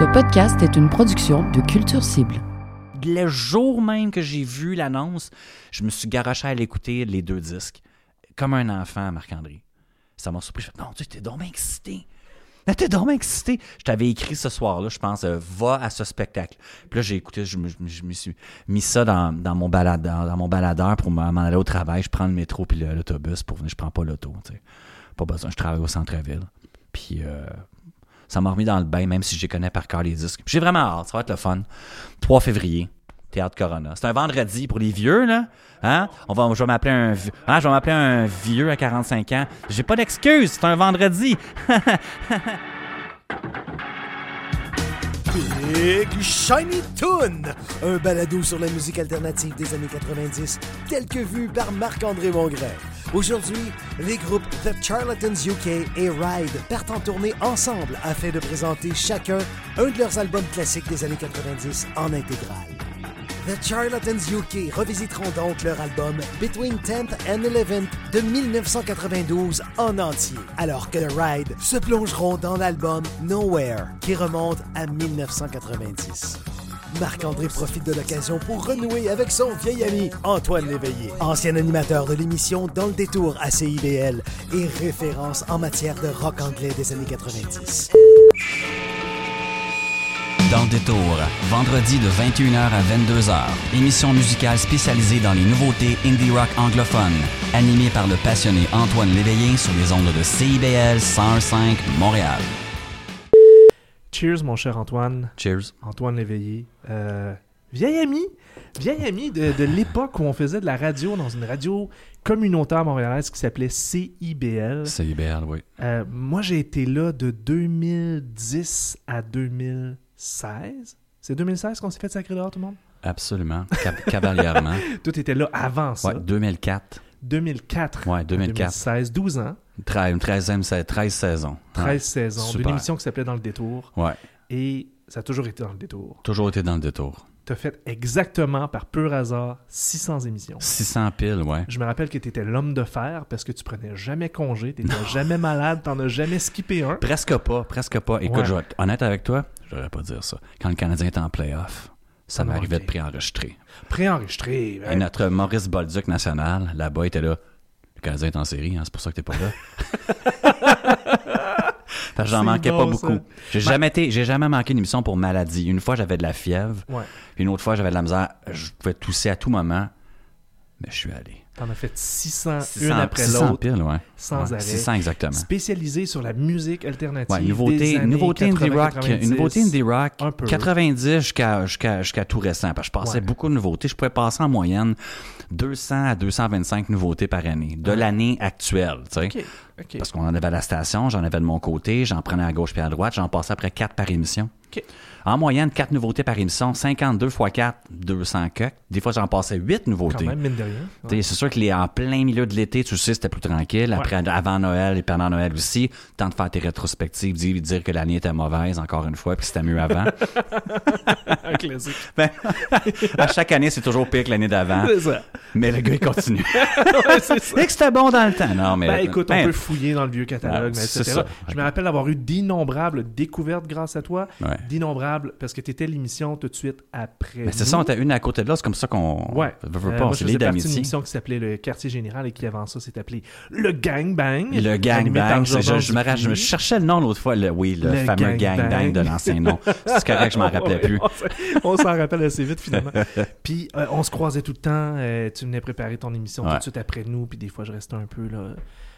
Ce podcast est une production de Culture Cible. Le jour même que j'ai vu l'annonce, je me suis garoché à l'écouter les deux disques. Comme un enfant, Marc-André. Ça m'a surpris. Je fais, non, tu t'es donc excité. T'es donc excité. Je t'avais écrit ce soir-là, je pense, euh, va à ce spectacle. Puis là, j'ai écouté, je me, me suis mis ça dans, mon baladeur, dans mon baladeur pour m'en aller au travail. Je prends le métro puis l'autobus pour venir. Je prends pas l'auto. Pas besoin. Je travaille au centre-ville. Puis euh, ça m'a remis dans le bain, même si je connais par cœur les disques. J'ai vraiment hâte. Ça va être le fun. 3 février. Théâtre Corona. C'est un vendredi pour les vieux, là. Hein? On va, je vais m'appeler un, hein, je vais m'appeler un vieux à 45 ans. J'ai pas d'excuse. C'est un vendredi. Big Shiny Toon, un balado sur la musique alternative des années 90, tel que vu par Marc-André Mongrain. Aujourd'hui, les groupes The Charlatans UK et Ride partent en tournée ensemble afin de présenter chacun un de leurs albums classiques des années 90 en intégrale. The Charlatans UK revisiteront donc leur album Between 10th and 11th de 1992 en entier, alors que The Ride se plongeront dans l'album Nowhere qui remonte à 1990. Marc-André profite de l'occasion pour renouer avec son vieil ami Antoine Léveillé, ancien animateur de l'émission Dans le détour à CIBL et référence en matière de rock anglais des années 90. Dans le détour, vendredi de 21h à 22h. Émission musicale spécialisée dans les nouveautés indie rock anglophones. Animée par le passionné Antoine Léveillé sur les ondes de CIBL 101.5 Montréal. Cheers, mon cher Antoine. Cheers. Antoine Léveillé. Euh, vieil ami. Vieil ami de, de l'époque où on faisait de la radio dans une radio communautaire montréalaise qui s'appelait CIBL. C'est IBL, oui. Euh, moi, j'ai été là de 2010 à 2016. C'est 2016 qu'on s'est fait sacré dehors, tout le monde? Absolument. Cavalièrement. Tout était là avant ça. Ouais, 2004. 2004. Ouais, 2004. 2016, 12 ans, 13, 13e, c'est 13 saisons. 13 Ouais. saisons, d'une super. émission qui s'appelait Dans le détour. Ouais. Et ça a toujours été dans le détour. Toujours été dans le détour. Tu as fait exactement, par pur hasard, 600 émissions. 600 piles, ouais. Je me rappelle que tu étais l'homme de fer parce que tu prenais jamais congé, tu jamais malade, t'en as jamais skippé un. Presque pas, presque pas. Écoute, Ouais. je vais être honnête avec toi, je devrais pas dire ça. Quand le Canadien était en playoff, ça Ah m'arrivait de préenregistrer. Préenregistré. Et hein. notre Maurice Bolduc national, là-bas, était là. Le Canadien est en série, hein, c'est pour ça que t'es pas là. Parce que j'en manquais bon, pas beaucoup. J'ai jamais été, j'ai jamais manqué une émission pour maladie. Une fois, j'avais de la fièvre. Ouais. Puis une autre fois, j'avais de la misère. Je pouvais tousser à tout moment. Mais je suis allé. T'en as fait 600, 600 une après 600 l'autre, ouais. sans Ouais, arrêt. 600 exactement. Spécialisé sur la musique alternative. Ouais, des nouveauté, années nouveauté indie 80, rock, 90. nouveauté indie rock, un peu. 90 jusqu'à tout récent. Parce que je passais beaucoup de nouveautés. Je pouvais passer en moyenne 200 à 225 nouveautés par année de l'année actuelle. Tu sais. Parce qu'on en avait à la station, j'en avais de mon côté, j'en prenais à gauche puis à droite, j'en passais après 4 par émission. Ok. En moyenne, 4 nouveautés par émission, 52 x 4, 200 coques. Des fois, j'en passais 8 Quand nouveautés. même, mine de rien. C'est sûr que les, en plein milieu de l'été, tu sais, c'était plus tranquille. Après, avant Noël et pendant Noël aussi, temps de faire tes rétrospectives, dire, dire que l'année était mauvaise, encore une fois, puis c'était mieux avant. Un classique. Ben, à chaque année, c'est toujours pire que l'année d'avant. C'est ça. Mais le gars, il continue. Ouais, c'est ça. Et que c'était bon dans le temps. Non, mais. Ben, écoute, ben, on peut fouiller dans le vieux catalogue, Ouais, mais etc. ça. Je me rappelle avoir eu d'innombrables découvertes grâce à toi. Ouais. Parce que tu étais l'émission tout de suite après. Mais c'est ça, on était une à côté de là, c'est comme ça qu'on. Ouais. Veut, Euh, pas, c'est partie d'une émission qui s'appelait le Quartier Général et qui avant ça s'est appelé le Gang Bang. Le gang bang, c'est- je, je me, cherchais le nom l'autre fois, le, oui, le, fameux gang bang. de l'ancien nom. C'est correct, je m'en rappelais plus. on s'en- rappelle assez vite finalement. puis euh, on se croisait tout le temps. euh, tu venais préparer ton émission tout de suite après nous. Puis des fois, je restais un peu là.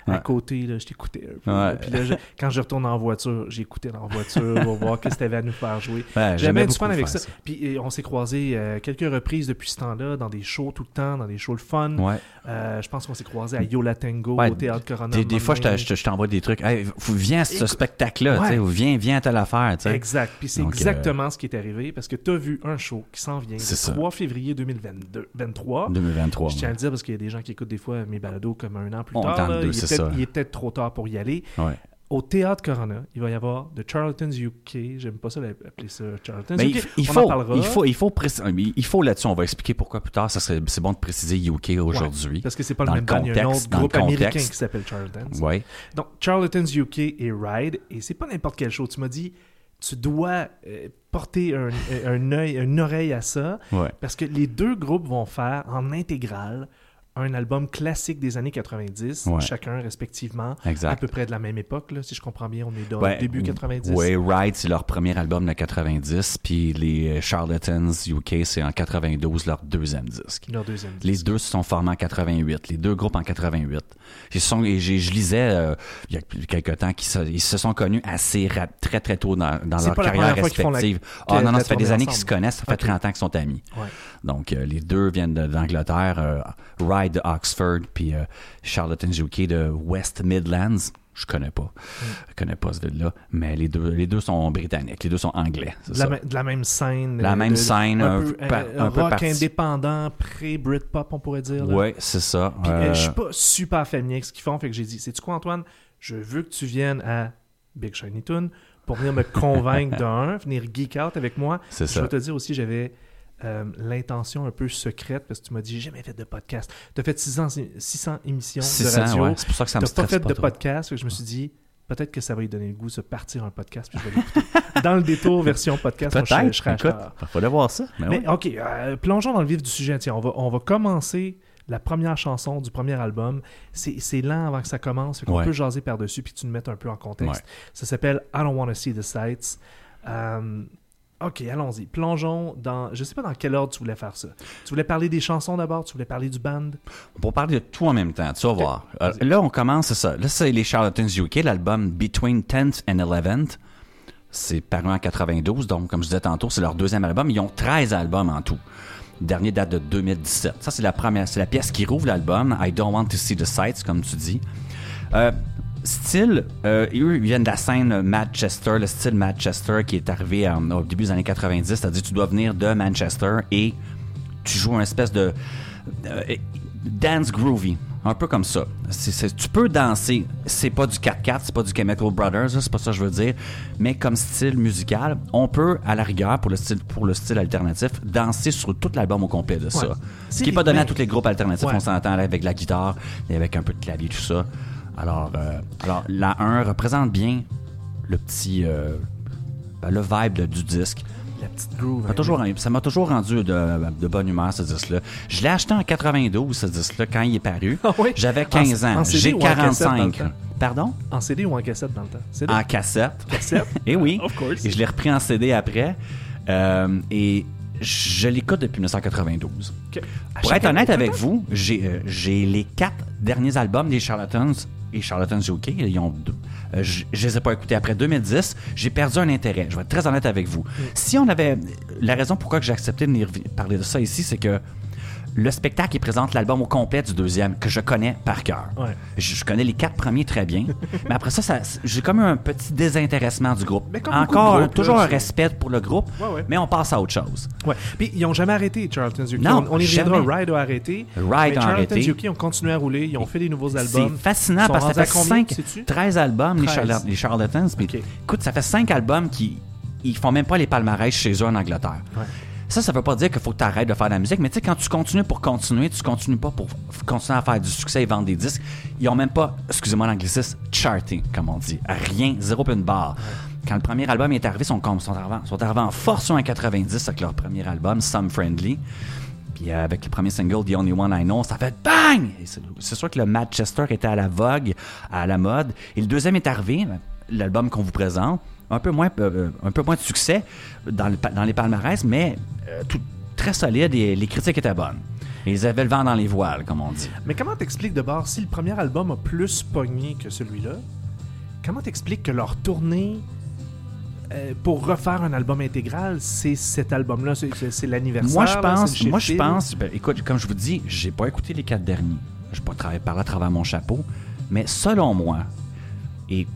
À côté, là, je t'écoutais un peu. Ouais. Puis là, je- quand je retourne en voiture, j'écoutais en voiture pour voir qu'est-ce que tu avais à nous faire jouer. Ouais, J'avais du fun avec ça. Puis on s'est croisés euh, quelques reprises depuis ce temps-là, dans des shows tout le temps, dans des shows le fun. Ouais. Euh, je pense qu'on s'est croisés à Yola Tango, au Théâtre Corona. Des, des fois, je t'envoie des trucs. Hey, viens à ce spectacle-là, tu sais, ouais. ou viens, viens à telle affaire. Exact. Puis c'est euh, exactement ce qui est arrivé parce que tu as vu un show qui s'en vient C'est le ça. 3 février 2022, 23. 2023. Je tiens à le dire parce qu'il y a des gens qui écoutent des fois mes balados comme un an plus tard. Peut-être, trop tard pour y aller. Ouais. Au Théâtre Corona, il va y avoir The Charlatans UK. J'aime pas ça appeler ça Charlatans Mais UK. il, il On en faut, parlera. il faut, il faut, préciser- il faut là-dessus, on va expliquer pourquoi plus tard. Ça serait, c'est bon de préciser UK aujourd'hui. Parce que c'est pas Dans le même band, il y a un contexte, autre groupe américain contexte. qui s'appelle Charlatans. Ouais. Donc, Charlatans UK et Ride, et c'est pas n'importe quel show. Tu m'as dit, tu dois euh, porter un, un œil, une oreille à ça, Ouais. parce que les deux groupes vont faire en intégrale un album classique des années 90, Ouais. chacun respectivement, à peu près de la même époque, là, si je comprends bien, on est dans début 90. Ouais, Ride, c'est leur premier album de 90, puis les euh, Charlatans UK, c'est en 92 leur deuxième disque. Leur deuxième Les deux se sont formés en 88, les deux groupes en 88. Ils sont, et je lisais euh, il y a quelques temps qu'ils se, ils se sont connus assez très très tôt dans, leur carrière respective. Ah non, non, la ça fait des années qu'ils se connaissent, ça fait Ok. 30 ans qu'ils sont amis. Ouais. Donc, euh, les deux viennent d'Angleterre. euh, Ride de Oxford, puis euh, Charlatan UK de West Midlands. Je connais pas. Mm. Je connais pas ce là mais les deux, les deux sont britanniques, les deux sont anglais. c'est De la, de même scène. La même de- scène, un, un peu, peu par- un un peu rock indépendant, pré-Britpop, on pourrait dire. là. Ouais, c'est ça. Puis, euh, je suis pas super familier avec ce qu'ils font, fait que j'ai dit, sais-tu quoi, Antoine? Je veux que tu viennes à Big Shiny Toon pour venir me convaincre d'un, venir geek out avec moi. c'est Je ça. vais te dire aussi, j'avais euh, l'intention un peu secrète, parce que tu m'as dit, j'ai jamais fait de podcast. Tu as fait 600, 600 émissions de 600, radio. ouais. C'est pour ça que ça me pas fait pas de trop. podcast, que je me suis dit, peut-être que ça va lui donner le goût de se partir un podcast, puis je vais l'écouter. Dans le détour version podcast, moi, je, Peut-être, je écoute, faudrait voir ça. Mais, Mais ouais. ok, euh, plongeons dans le vif du sujet. Tiens, on va, on va commencer la première chanson du premier album. C'est c'est lent avant que ça commence, fait qu'on Ouais. peut jaser par-dessus puis tu nous mettes un peu en contexte. Ça s'appelle I Don't Wanna See the Sights. Euh, ok, allons-y. Plongeons dans... Je sais pas dans quel ordre tu voulais faire ça. Tu voulais parler des chansons d'abord? Tu voulais parler du band? Pour parler de tout en même temps, tu vas voir. Euh, là, on commence, ça. Là, c'est les Charlatans UK, l'album Between 10th and 11th. C'est paru en 92, donc, comme je disais tantôt, c'est leur deuxième album. Ils ont 13 albums en tout. Le dernier date de 2017. Ça, c'est la première, c'est la pièce qui rouvre l'album. I Don't Want to See the Sights, comme tu dis. Euh, style, euh, eux, ils viennent de la scène Manchester, le style Manchester qui est arrivé au début des années 90, c'est-à-dire tu dois venir de Manchester et tu joues un espèce de euh, dance groovy, un peu comme ça. Tu peux danser, c'est pas du 4-4, c'est pas du Chemical Brothers, c'est pas ça que je veux dire, mais comme style musical, on peut à la rigueur pour le style pour le style alternatif danser sur tout l'album au complet de ça. Ouais. Ce qui est pas donné à tous les groupes alternatifs, Ouais. on s'entend avec la guitare et avec un peu de clavier tout ça. Alors euh, alors la 1 représente bien le petit euh, ben, le vibe de- du disque. La petite groove. Ça m'a hein. toujours, ça m'a toujours rendu de, de bonne humeur, ce disque-là. Je l'ai acheté en 92, ce disque-là, quand il est paru. Ah oui? J'avais 15 En- ans. J'ai ou en cassette dans le 45. temps? Pardon? En CD ou en cassette dans le temps? CD? En cassette. cassette? Et oui. Of course. Et je l'ai repris en CD après. Euh, et je l'écoute depuis 1992. Ok. À Pour être honnête avec vous, j'ai euh, j'ai les quatre derniers albums des Charlatans et Charlatans UK. Ils ont euh, je, je les ai pas écoutés après 2010. J'ai perdu un intérêt. Je vais être très honnête avec vous. Si on avait la raison pourquoi accepté de venir parler de ça ici, c'est que le spectacle qui présente l'album au complet du deuxième que je connais par cœur. Ouais. Je, je connais les quatre premiers très bien, mais après ça, ça j'ai comme eu un petit désintéressement du groupe. Mais comme Encore groupes, toujours là, un c'est- respect pour le groupe, Ouais, ouais. mais on passe à autre chose. Ouais. Puis ils ont jamais arrêté, Charlton UK. Non, on, on y reviendra. jamais. Ride a arrêté. Ride mais a Charlton arrêté. Ont continué à rouler. Ils ont fait des nouveaux C'est albums. fascinant Ils sont parce que ça fait combien, 5, sais-tu? 13 albums, les, 13. Charla- les Charlatans. Puis, Ok. Écoute, ça fait 5 albums qui ils font même pas les palmarès chez eux en Angleterre. Ouais. Ça, ça veut pas dire qu'il faut que tu arrêtes de faire de la musique, mais tu sais, quand tu continues pour continuer, tu continues pas pour continuer à faire du succès et vendre des disques. Ils ont même pas, excusez-moi l'anglicisme, charting, comme on dit. Rien, zéro puis une barre. Quand le premier album est arrivé, ils sont, comme- sont, arrivés, sont arrivés en force en 90 avec leur premier album, Some Friendly. Puis euh, avec le premier single, The Only One I Know, ça fait bang! C'est sûr que le Manchester était à la vogue, à la mode. Et le deuxième est arrivé, l'album qu'on vous présente, un peu moins, euh, un peu moins de succès dans, le dans les palmarès, mais euh, tout, très solide et les critiques étaient bonnes. Ils avaient le vent dans les voiles, comme on dit. Mais comment t'expliques d'abord, si le premier album a plus pogné que celui-là, comment t'expliques que leur tournée euh, pour refaire un album intégral, c'est cet album-là, c'est- l'anniversaire? Moi, je pense, moi, je pense, ben, écoute, comme je vous dis, j'ai pas écouté les quatre derniers. Je pas travaillé par là à travers mon chapeau. Mais selon moi, et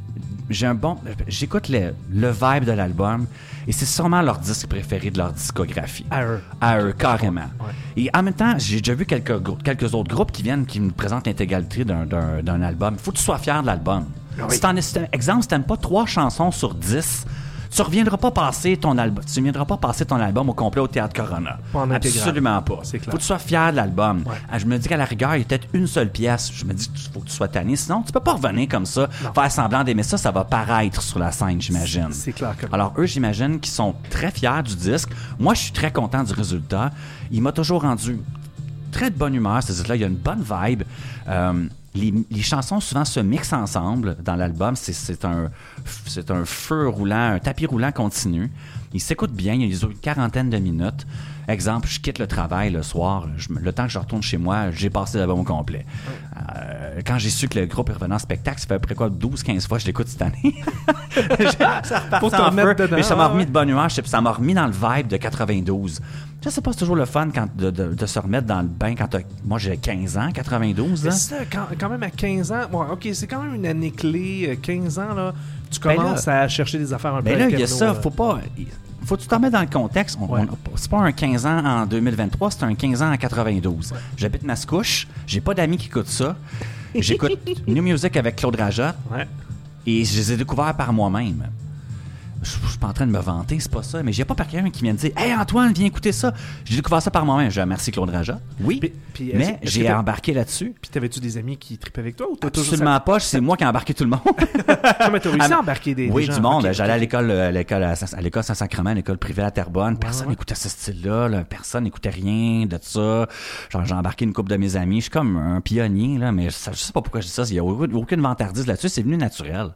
j'ai un bon, j'écoute le, le vibe de l'album, et c'est sûrement leur disque préféré de leur discographie. À eux. À eux, carrément. Ouais. Et en même temps, j'ai déjà vu quelques, quelques autres groupes qui viennent, qui me présentent l'intégralité d'un- album. Il faut que tu sois fier de l'album. Ah oui. Si exemple, si t'aimes pas trois chansons sur 10, Tu reviendras pas passer ton album. Tu reviendras pas passer ton album au complet au théâtre Corona. Pas. Absolument pas. C'est clair. Faut que tu sois fier de l'album. Ouais. Ah, Je me dis qu'à la rigueur, il y a peut-être une seule pièce. Je me dis qu'il faut que tu sois tanné. Sinon, tu peux pas revenir comme ça, faire semblant d'aimer ça. Ça va paraître sur la scène, j'imagine. C'est clair que Alors, eux, j'imagine qu'ils sont très fiers du disque. Moi, je suis très content du résultat. Il m'a toujours rendu très de bonne humeur. Ce disque-là, il y a une bonne vibe. Euh, les, les chansons souvent se mixent ensemble dans l'album. C'est, un, feu roulant, un tapis roulant continu. Il s'écoute bien. Il y a une quarantaine de minutes. Exemple, je quitte le travail le soir. je le temps que je retourne chez moi, j'ai passé l'album au complet. Euh, quand j'ai su que le groupe est revenu en spectacle, ça fait après quoi 12-15 fois que je l'écoute cette année. ça repart en feu, mais ça m'a remis de bonne humeur. Ça m'a remis dans le vibe de 92. Ça, c'est pas toujours le fun quand, de, de- de se remettre dans le bain quand t'as- Moi, j'ai 15 ans, 92. Mais hein. ça, quand, quand même à 15 ans, ouais, ok, c'est quand même une année clé. euh, 15 ans, là, tu Ben commences à chercher des affaires un peu Mais là, il y a ça. là. Faut pas. Faut que tu t'en mets dans le contexte. On- Ouais. on- c'est pas un 15 ans en 2023, c'est un 15 ans en 92. J'habite Mascouche. J'ai pas d'amis qui écoutent ça. J'écoute New Music avec Claude Rajotte Ouais. et je les ai découverts par moi-même. Je je suis pas en train de me vanter, c'est pas ça, mais j'ai pas par quelqu'un qui vient me dire Hey Antoine, viens écouter ça. J'ai découvert ça par moi-même. Je remercie Claude Rajotte. Oui, Puis- puis est-ce- mais j'ai embarqué là-dessus. Puis t'avais-tu des amis qui tripaient avec toi ou toujours Absolument pas, c'est moi qui ai embarqué tout le monde. Non, mais t'as réussi à Ah, embarquer des, oui, des gens. du monde. J'allais à l'école, euh, à l'école à Saint-Sacrement, à l'école privée à Terrebonne. Personne n'écoutait ce style-là. là. Personne n'écoutait rien de ça. Genre, j'ai embarqué une couple de mes amis. Je suis comme un pionnier, là, mais ça- je sais pas pourquoi je dis ça. Il y a aucune aucune vantardise là-dessus. C'est venu naturel.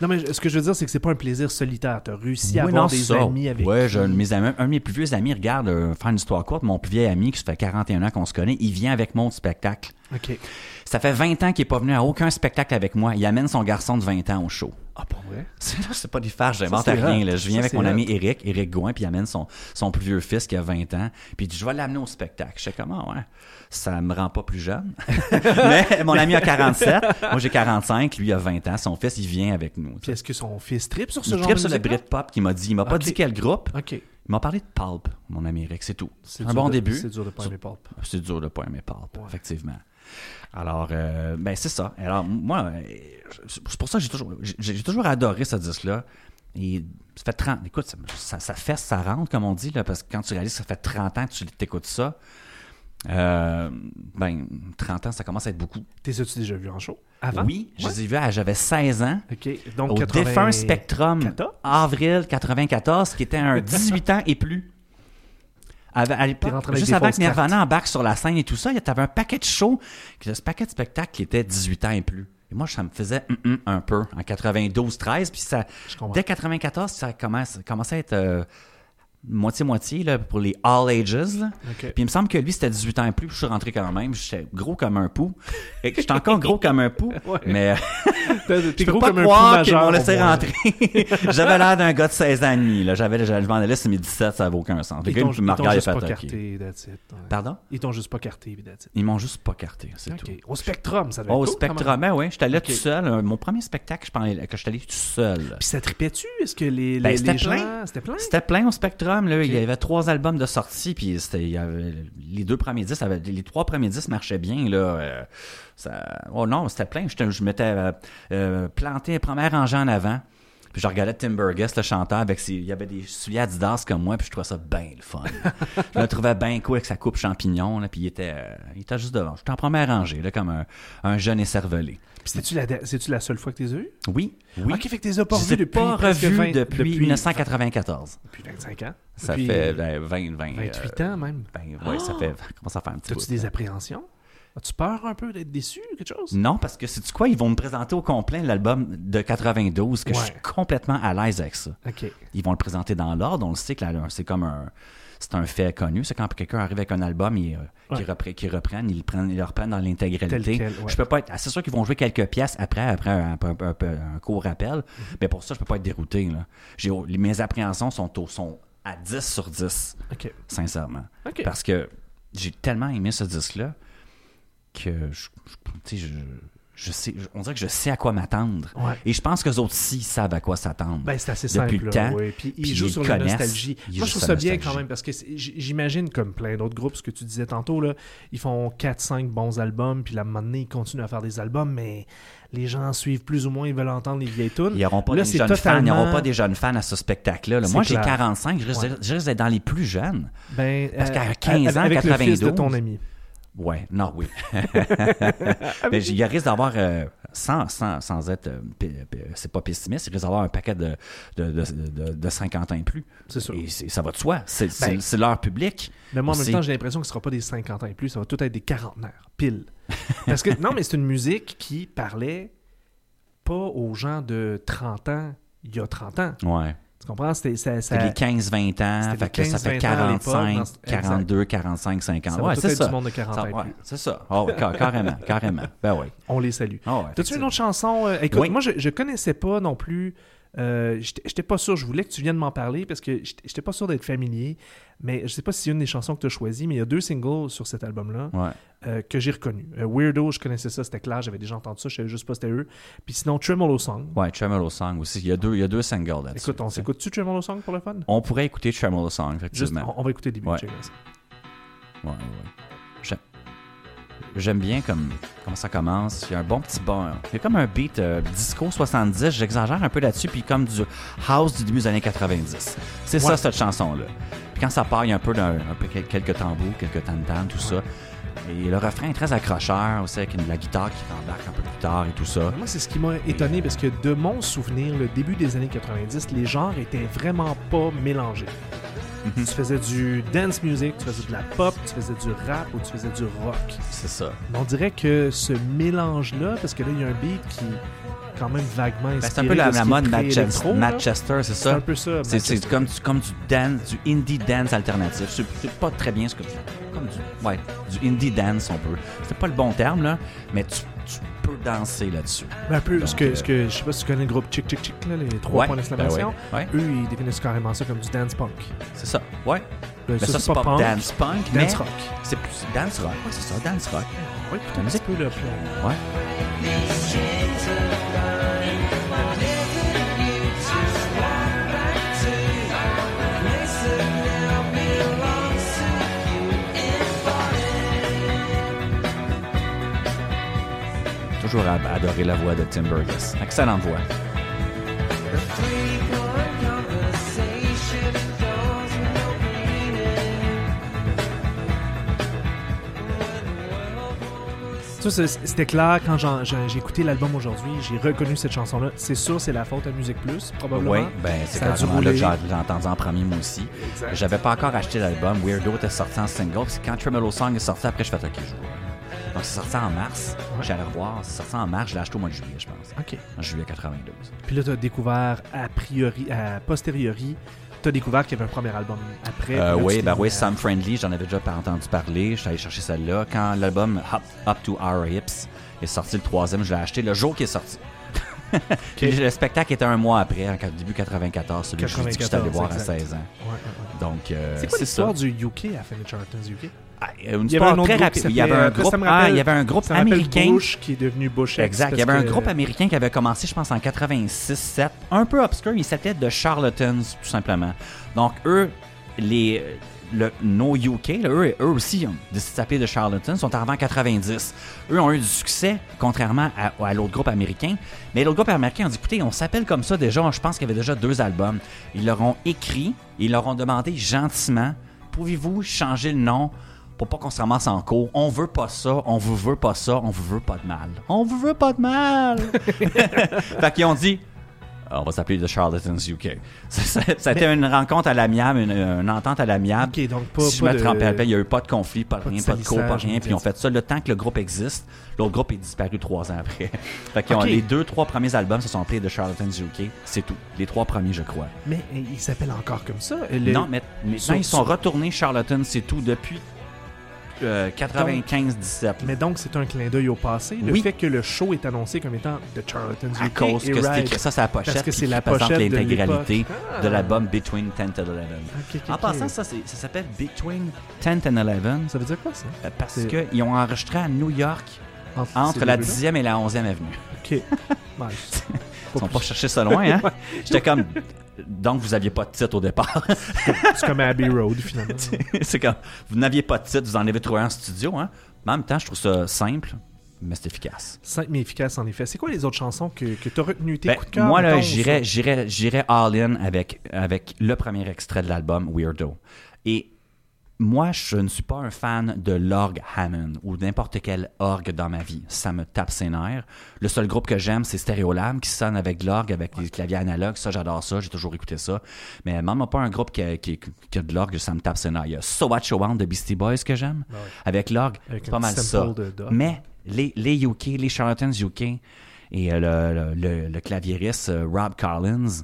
Non, mais ce que je veux dire, c'est que c'est pas un plaisir solitaire. T'as réussi à Oui, avoir non, des ça. amis avec. Ouais, qui- j'ai un de mes amis, un de mes plus vieux amis, regarde, euh, faire une histoire courte, mon plus vieil ami qui se fait 41 ans qu'on se connaît, il vient avec moi au spectacle. Ok. Ça fait 20 ans qu'il est pas venu à aucun spectacle avec moi. Il amène son garçon de 20 ans au show. Ah, pour vrai? C'est pas des farces, j'invente rien. Là. Je viens Ça, avec mon ami Eric, Eric Gouin, puis il amène son, son plus vieux fils qui a 20 ans. Puis il dit, je vais l'amener au spectacle. Je sais comment, ouais. Ça me rend pas plus jeune. Mais mon ami a 47, moi j'ai 45, lui il a 20 ans. Son fils, il vient avec nous. Puis est-ce que son fils tripe sur ce Il genre tripe de sur le? Britpop qui m'a dit, il m'a pas dit quel groupe. Ok. Il m'a parlé de Pulp, mon ami Eric, c'est tout. C'est un bon de- début. C'est dur de pas aimer Pulp. C'est dur de pas aimer Pulp, effectivement. Alors, euh, ben c'est ça. Alors, moi, c'est pour ça que j'ai toujours, j'ai j'ai toujours adoré ce disque-là. Et ça fait 30, écoute, ça, ça, ça fesse, ça rentre, comme on dit, là, parce que quand tu réalises que ça fait 30 ans que tu t'écoutes ça, euh, ben, 30 ans, ça commence à être beaucoup. T'es as-tu déjà vu en show? Avant? Oui, je les ai vus j'avais 16 ans. Ok. Donc, Au 80... défunt Spectrum, 14? avril 94, qui était un 18 ans et plus. À l'époque, juste avant que Nirvana embarque sur la scène et tout ça, il y avait un paquet de shows, ce paquet de spectacles qui était 18 ans et plus. Et moi, ça me faisait un peu en 92-13, puis ça, dès 94, ça commence, commençait à être euh, moitié-moitié là, pour les all ages. là. Puis il me semble que lui, c'était 18 ans et plus, puis je suis rentré quand même. J'étais gros comme un pou. Et que J'étais encore gros comme un pou, Ouais. mais... Je peux gros pas comme un croire pou qu'ils m'ont laissé rentrer. J'avais l'air d'un gars de 16 ans et demi. Là. J'avais, je m'en allais, c'est mes 17, ça n'avait aucun sens. Ils gars, t'ont juste pas carté. Pardon? Ils t'ont juste pas carté. Ils m'ont juste pas carté, c'est tout. Au Spectrum, ça devait Oh, être au cool. Spectrum, ben oui, j'étais allé tout seul. Mon premier spectacle, je que j'étais allé tout seul. Puis ça tripait-tu? Est-ce que les, Ben, les, c'était gens... plein. C'était plein? C'était plein au Spectrum. Là. Il y avait trois albums de sortie, puis c'était, les deux premiers disques, les trois premiers disques marchaient bien. Là. Euh, ça, oh non, c'était plein. Je m'étais euh, euh, planté les premières rangées en avant. Puis je regardais Tim Burgess, le chanteur, avec ses, il y avait des souliers Adidas comme moi, puis je trouvais ça bien le fun. je le trouvais bien cool avec sa coupe champignon, là, puis il était, euh, il était juste devant. J'étais en première rangée, là, comme un, un jeune écervelé. Puis c'était-tu la, c'est-tu la seule fois que t'es eu? Oui, oui. Ok, fait que pas revus les depuis pas presque revus 20 depuis, 1994. Depuis 25 ans. Ça Depuis fait ben, 20, 20, 28 euh, ans même. ben, ouais, ça fait, comment ça fait un petit T'as-tu bout, des appréhensions? As-tu peur un peu d'être déçu, quelque chose? Non, parce que c'est quoi, ils vont me présenter au complet l'album de 92, que je suis complètement à l'aise avec ça. Ils vont le présenter dans l'ordre, on le sait que c'est comme un c'est un fait connu, c'est quand quelqu'un arrive avec un album et, euh, Ouais. qu'ils repre- qu'ils reprennent, ils le prennent, ils le reprennent dans l'intégralité. ouais. Je peux pas être, c'est sûr qu'ils vont jouer quelques pièces après, après un, un, un- un- un court rappel, Mm-hmm. mais pour ça, je peux pas être dérouté. Là. Mes appréhensions sont, au, sont à 10 sur 10, Ok. sincèrement. Parce que j'ai tellement aimé ce disque-là que je, je- tu sais, je- je sais, on dirait que je sais à quoi m'attendre. Ouais. Et je pense que les autres aussi savent à quoi s'attendre. Ben, c'est assez Depuis simple. le là, temps, ouais. Puis ils jouent sur la nostalgie. Moi, je trouve ça bien quand même parce que j'imagine, comme plein d'autres groupes, ce que tu disais tantôt, là, ils font 4-5 bons albums, puis la moment donné, ils continuent à faire des albums, mais les gens suivent plus ou moins, ils veulent entendre les vieilles tunes. Ils n'auront pas Là, des fans, ils pas des jeunes fans à ce spectacle-là. là. Moi, j'ai clair. 45, je risque, Ouais. d'être dans les plus jeunes. Ben, Parce euh, qu'à 15 ans, avec le fils de 92. ton ami. Ouais, non, oui. Mais il risque d'avoir, euh, sans, sans, sans être, euh, c'est pas pessimiste, il risque d'avoir un paquet de, de, de, de, de 50 ans et plus. C'est sûr. Et ça va de soi. C'est Ben, leur public. Mais moi, en même temps, j'ai l'impression que ce sera pas des 50 ans et plus, ça va tout être des quarantenaires, pile. Parce que, non, mais c'est une musique qui parlait pas aux gens de 30 ans il y a 30 ans. Ouais. Tu comprends? C'était, ça, ça, les 15-20 ans, que ça fait 15-20 ans à l'époque, 45, dans ce- 42, 45, 50. ça va ouais, c'est ça. du monde de 40 Ça- ans ouais, plus. c'est ça. Oh, ca- carrément, carrément. Ben oui. On les salue. Oh, T'as-tu une autre chanson? euh, écoute, Oui. moi, je, je connaissais pas non plus. Euh, J'étais pas sûr. Je voulais que tu viennes m'en parler parce que j'étais pas sûr d'être familier. Mais je sais pas si c'est une des chansons que tu as choisies, mais il y a deux singles sur cet album-là Ouais. euh, que j'ai reconnus. Euh, Weirdo, je connaissais ça, c'était clair, j'avais déjà entendu ça, je savais juste pas c'était eux. Puis sinon, Tremolo Song. Ouais, Tremolo Song aussi. Il y a deux, il y a deux singles là-dessus. Écoute, on s'écoute-tu Tremolo Song pour le fun? On pourrait écouter Tremolo Song, Juste, effectivement. on, on va écouter le début. Ouais. Ouais, ouais. J'aime- bien comme comment ça commence. Il y a un bon petit bon. Il y a comme un beat euh, disco 70. J'exagère un peu là-dessus. Puis comme du house du début des années 90. C'est Ouais. ça, cette chanson-là. Puis quand ça part, il y a un peu, un peu quelques tambours, quelques tam tout ça. Et le refrain est très accrocheur aussi avec une- la guitare qui embarque un peu plus tard et tout ça. Moi, c'est ce qui m'a étonné parce que de mon souvenir, le début des années 90, les genres étaient vraiment pas mélangés. Tu faisais du dance music, tu faisais de la pop, tu faisais du rap ou tu faisais du rock. C'est ça. Mais on dirait que ce mélange-là, parce que là, il y a un beat qui est quand même vaguement Ben, inspiré c'est un peu la, mode Manchester, c'est C'est ça? un peu ça. C'est, c'est comme, du, comme du dance, du indie dance alternatif. C'est, c'est pas très bien ce que comme du, ouais, du indie dance on peut. C'est pas le bon terme là, mais tu, tu peux danser là-dessus. Ben, un peu, Donc, ce que, euh, ce que, je sais pas si tu connais le groupe Chick Chick Chick, là, les trois Ouais, points d'exclamation. ben ouais, ouais, Eux, ils définissent carrément ça comme du dance punk. c'est ça. Ouais. Ben, Mais ça, c'est pas, punk, dance punk, mais dance rock. c'est plus dance rock. Ouais, c'est ça, dance rock. Oui, La un petit peu là. puis Ouais. Toujours ad- adoré la voix de Tim Burgess. Excellente voix. C'était clair quand j'ai écouté l'album aujourd'hui, j'ai reconnu cette chanson-là. C'est sûr, c'est la faute à Musique Plus, probablement. Oui, ben c'est carrément là que j'ai entendu en premier moi aussi. J'avais pas encore acheté l'album. Weirdo était sorti en single. Puis quand Tremolo Song est sorti, après je fais OK, je. Donc c'est sorti en mars. Ouais. J'allais revoir. C'est sorti en mars. Je l'ai acheté au mois de juillet, je pense. OK. En juillet 92. Puis là, tu as découvert, a priori, a posteriori, tu as découvert qu'il y avait un premier album après. Euh, oui, ben oui, Sam Friendly, j'en avais déjà entendu parler. Je suis allé chercher celle-là. Quand l'album Up, Up to Our Hips est sorti le troisième, je l'ai acheté le jour qu'il est sorti. Le spectacle était un mois après, en début 94, celui que je j'étais allé 94, voir à exact. 16 ans. Ouais, ouais, ouais. Donc, euh, C'est quoi l'histoire du UK à Fanny Charlton's UK? Ah, une Il y avait un histoire autre très groupe rapide. Il y avait un groupe, ah, il y avait un groupe américain. Bush qui est devenu Bush. Exact. Il y avait un groupe américain qui avait commencé, je pense, en 86-7, un peu obscur. Il s'appelait The Charlatans, tout simplement. Donc, eux, les, le, nos UK, là, eux, eux aussi ont décidé de s'appeler The Charlatans, sont arrivés en 90. Eux ont eu du succès, contrairement à, à l'autre groupe américain. Mais l'autre groupe américain a dit écoutez, on s'appelle comme ça déjà. Je pense qu'il y avait déjà deux albums. Ils leur ont écrit, ils leur ont demandé gentiment pouvez-vous changer le nom pour pas qu'on se ramasse en cours. On veut pas ça, on vous veut pas ça, on vous veut pas de mal. On vous veut pas de mal. fait qu'ils ont dit on va s'appeler The Charlatans UK. Ça, a été une rencontre à l'amiable, une, une entente à l'amiable. Ok, donc pas, si je pas me de- il n'y a eu pas de conflit, pas de rien, pas de cours, pas rien. Puis ils ont médiatique. fait ça le temps que le groupe existe. L'autre groupe est disparu trois ans après. fait qu'ils ont- les deux, trois premiers albums se sont appelés The Charlatans UK. C'est tout. Les trois premiers, je crois. Mais euh, il s'appelle encore comme ça. Le- Non, mais maintenant, ils sont retournés Charlatan, c'est tout, depuis euh, 95-17. Mais donc, c'est un clin d'œil au passé. Le Oui. fait que le show est annoncé comme étant The Charlatans À UK cause que écrit ça, la pochette. Parce que c'est la pochette l'intégralité. Ah. de l'album Between 10 and 11. Ok, ok, En passant, ça, ça s'appelle Between 10 and 11 Ça veut dire quoi, ça? euh, parce qu'ils ont enregistré à New York Entre ces la deux-là? 10e et la 11e avenue. Ok. Ouais, Ils sont pas cherché ça loin, hein? J'étais comme. Donc, vous aviez pas de titre au départ. c'est comme Abbey Road, finalement. c'est comme. Vous n'aviez pas de titre, vous en avez trouvé un en studio, hein? Mais en même temps, je trouve ça simple, mais c'est efficace. Simple mais efficace, en effet. C'est quoi les autres chansons que, que tu as retenues? Tes Ben, coups de cœur? moi, là, j'irais, j'irais all-in avec, avec le premier extrait de l'album, Weirdo. Et moi, je ne suis pas un fan de l'orgue Hammond ou n'importe quel orgue dans ma vie. Ça me tape ses nerfs. Le seul groupe que j'aime, c'est Stereolab, qui sonne avec de l'orgue, avec des claviers analogues. Ça, j'adore ça. J'ai toujours écouté ça. Mais même pas un groupe qui a, qui, qui a de l'orgue, ça me tape ses nerfs. Il y a So What You Want de Beastie Boys que j'aime. Ah ouais. Avec l'orgue, pas mal ça. Mais les, les UK, les Charlatans UK et euh, le, le, le- le claviériste euh, Rob Collins,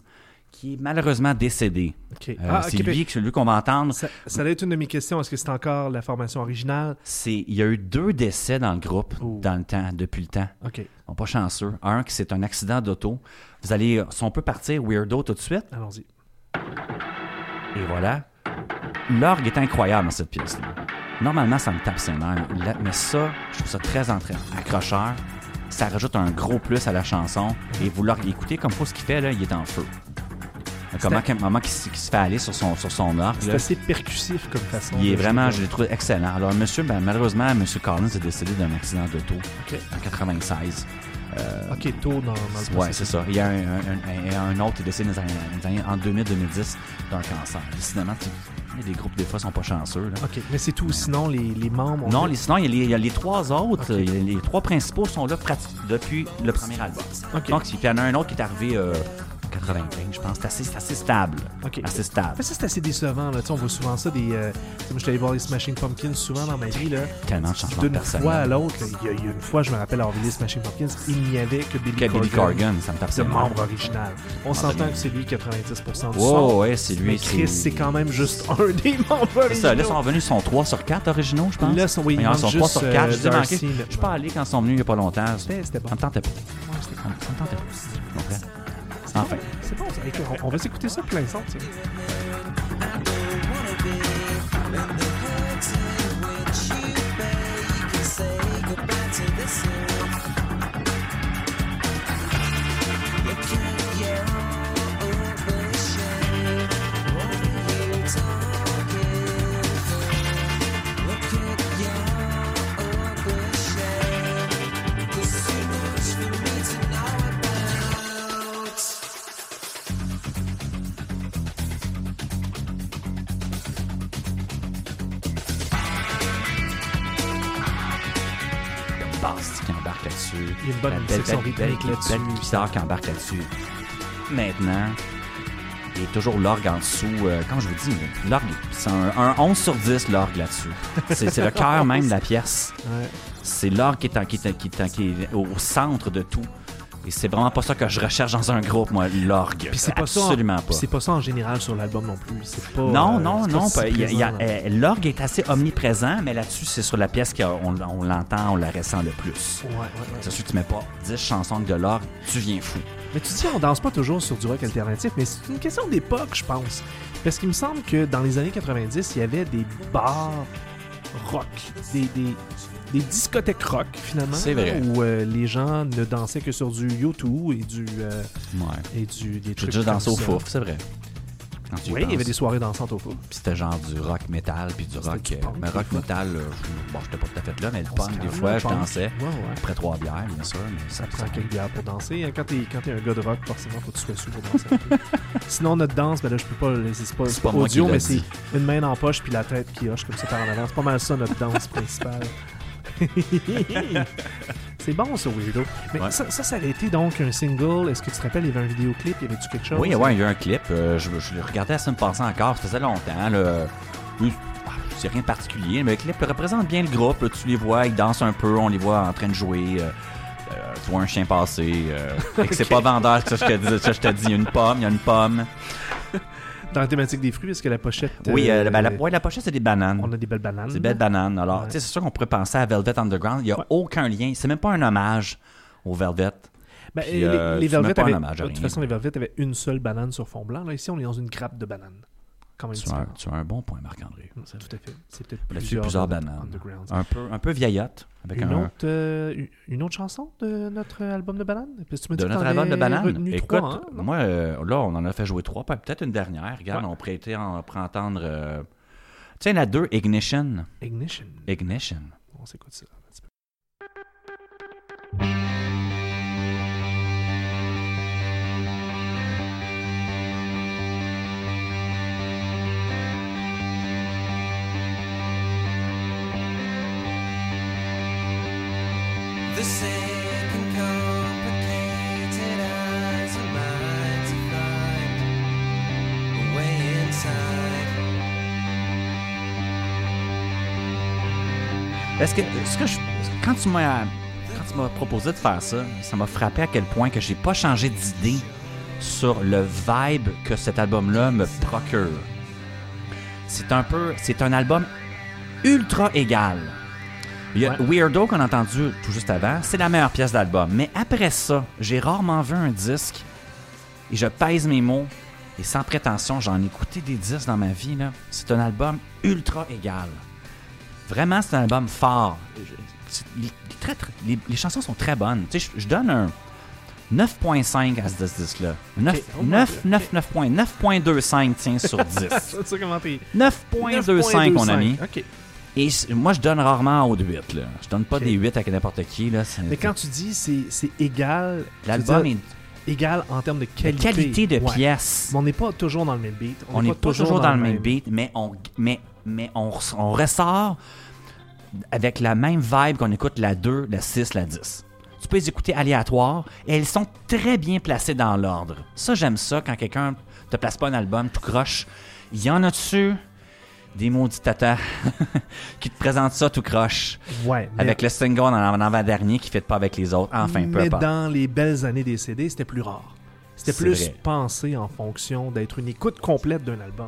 qui est malheureusement décédé. Ok. Euh, Ah, c'est lui, que- lui qu'on va entendre. Ça, ça allait être une de mes questions. Est-ce que c'est encore la formation originale? C'est, il y a eu deux décès dans le groupe Oh. dans le temps, depuis le temps. Ok. Sont pas chanceux. Un, qui c'est un accident d'auto. Vous allez, si on peut partir Weirdo tout de suite. Allons-y. Et voilà. L'orgue est incroyable dans cette pièce-là. Normalement, ça me tape ses nerfs. Là- Mais ça, je trouve ça très accrocheur. Ça rajoute un gros plus à la chanson. Et vous l'écoutez comme faut ce qu'il fait, là, il est en feu. Comment, comment il, se- qu'il se fait aller sur son, sur son orgue. C'est assez percussif comme façon. Il est vraiment, je l'ai trouvé excellent. Alors, monsieur, ben, malheureusement, monsieur Collins est décédé d'un accident d'auto Ok. en 96. Ok, tôt dans, dans le Ouais, c'est ça. Il y a un, un- un- un autre qui est décédé les les en 2000-2010 d'un cancer. Décidément, tu- il des groupes, des fois, sont pas chanceux. là. Ok, mais c'est tout. Sinon, les, les membres. Non, les, sinon, il y, a les, il y a les trois autres. Il les trois principaux sont là depuis le premier album. Ok. Donc, il y en a un autre qui est arrivé euh, en 95, je pense. C'est assez, assez stable. Assez stable. Mais ça, c'est assez décevant. Là. Tu sais, On voit souvent ça. Des, euh, moi, je suis allé voir les Smashing Pumpkins souvent dans ma vie. Là. Tellement de changements D'une fois à l'autre, il y, a, il y a une fois, je me rappelle avoir vu les Smashing Pumpkins, il n'y avait que Billy Quel Billy Corgan, Corgan, ça me tape le membre original. On s'entend que c'est lui 90% du Wow, son. ouais, c'est lui. mais Chris, c'est quand même juste un des membres originaux. Ça, là, ils sont revenus, ils sont 3 sur 4 originaux, je pense. Là, sont- oui, il ils en sont 3 juste, sur 4. euh, je suis pas allé quand ils sont venus il y a pas longtemps. C'était bon. me tentait pas. Ça me tentait pas. Enfin. C'est bon, on, on va s'écouter ça plein son. Il y a une bonne La belle, section rythmique là-dessus. belle guitare qui embarque là-dessus. Maintenant, il y a toujours l'orgue en dessous. euh, comment je vous dis, l'orgue, c'est un, un 11 sur 10 l'orgue là-dessus. C'est c'est le cœur même de la pièce. Ouais. C'est l'orgue qui est, en- qui est en- qui est en- qui est au centre de tout. Et c'est vraiment pas ça que je recherche dans un groupe, moi, l'orgue. C'est pas Absolument pas. C'est pas ça en général sur l'album non plus. C'est pas. Non, euh, non, non. euh, L'orgue est assez omniprésent, mais là-dessus, c'est sur la pièce qu'on on l'entend, on la ressent le plus. Ouais, ouais, ouais. C'est sûr que tu mets pas 10 chansons de l'orgue, tu viens fou. Mais tu dis, on danse pas toujours sur du rock alternatif, mais c'est une question d'époque, je pense. Parce qu'il me semble que dans les années 90, il y avait des bars rock, des, des, des discothèques rock, finalement. C'est vrai. Où euh, les gens ne dansaient que sur du U2 et du. euh, Ouais. et du des trucs dansé comme au fouf, c'est vrai. Oui, il y avait des soirées dansantes au fouf. Puis c'était genre du rock metal, puis du rock. du euh, punk, mais rock metal, euh, je- bon, j'étais pas tout à fait là, mais le punk, des fois, je dansais. Ouais, ouais. Après trois bières, bien sûr, mais ça Ça prend quelques bières pour danser. Quand t'es, quand t'es un gars de rock, forcément, faut que tu sois sous pour danser. un peu. Sinon, notre danse, ben là, je peux pas. C'est pas, C'est pas audio, mais c'est une main en poche puis la tête qui hoche comme ça par en avant. C'est pas mal ça, notre danse principale. c'est bon, ça, Weirdo. Mais Ouais. ça, ça, ça avait été donc un single. Est-ce que tu te rappelles, il y avait un vidéoclip, il y avait-tu quelque chose? Oui, ouais, il y a eu un clip. euh, je, je le regardais la semaine passée encore. Ça faisait longtemps. Là. Oui, ah, c'est rien de particulier, mais le clip représente bien le groupe. là. Tu les vois, ils dansent un peu. On les voit en train de jouer. euh, euh, tu vois un chien passer. et que c'est pas vendeur ça, je te dis. Ça, je te dis. Il y a une pomme, il y a une pomme. Dans la thématique des fruits, est-ce que la pochette. Oui, euh, euh, ben, la, ouais, la pochette, c'est des bananes. On a des belles bananes. C'est belle banane. Alors, Ouais. tu sais, c'est sûr qu'on pourrait penser à Velvet Underground. Il n'y a Ouais. aucun lien. C'est même pas un hommage au Velvet. Ben, Puis, les, euh, les Velvet avaient, de toute façon, les Velvet avaient une seule banane sur fond blanc. Là, ici, on est dans une grappe de bananes. Quand même Tu as, un, différent. tu as un bon point, Marc-André. Mm, Tout à fait. C'est peut-être plusieurs, plusieurs bananes. Un peu, un peu vieillotte. Avec Une, un, autre, euh, une- autre chanson de notre album de banane tu de notre album de banane. Écoute, trois, hein, moi, euh, là, on en a fait jouer trois, peut-être une dernière. Regarde, Ouais. on pourrait en, pour entendre. euh, Tiens, la deux, Ignition. Ignition. Ignition. On s'écoute ça. un petit peu. Que, quand tu m'as proposé de faire ça, ça m'a frappé à quel point que j'ai pas changé d'idée sur le vibe que cet album-là me procure. C'est un peu, c'est un album ultra égal. Il y a Ouais. Weirdo qu'on a entendu tout juste avant, c'est la meilleure pièce d'album. Mais après ça, j'ai rarement vu un disque et je pèse mes mots et sans prétention, j'en ai écouté des disques dans ma vie. C'est un album ultra égal. Vraiment, c'est un album fort. Les, les très- très- les- les chansons sont très bonnes. Tu sais, je, je donne un 9.5 à ce disque-là. 9, Ok, oh mon 9, Dieu, 9, 9 points. 9.25, tiens, sur 10. C'est ça comment t'es. 9.25, mon ami. OK. Et moi, je donne rarement haut de 8. Là. Je donne pas des 8 à n'importe qui. Là. Mais quand tu dis c'est égal, tu L'album est égal en termes de de qualité. qualité de Ouais. pièces. Mais on n'est pas toujours dans le même beat. On n'est pas toujours dans, le même beat, mais on, mais, mais on, res- on ressort avec la même vibe qu'on écoute la 2, la 6, la 10. Tu peux les écouter aléatoires et elles sont très bien placées dans l'ordre. Ça, j'aime ça quand quelqu'un te place pas un album tout croche. Il y en a dessus des maudits tatas qui te présentent ça tout croche Ouais. mais- avec le single en en avant-dernier qui ne fit pas avec les autres. Enfin, peu mais importe. dans les belles années des CD, c'était plus rare. C'était plus vrai. pensé en fonction d'être une écoute complète d'un album.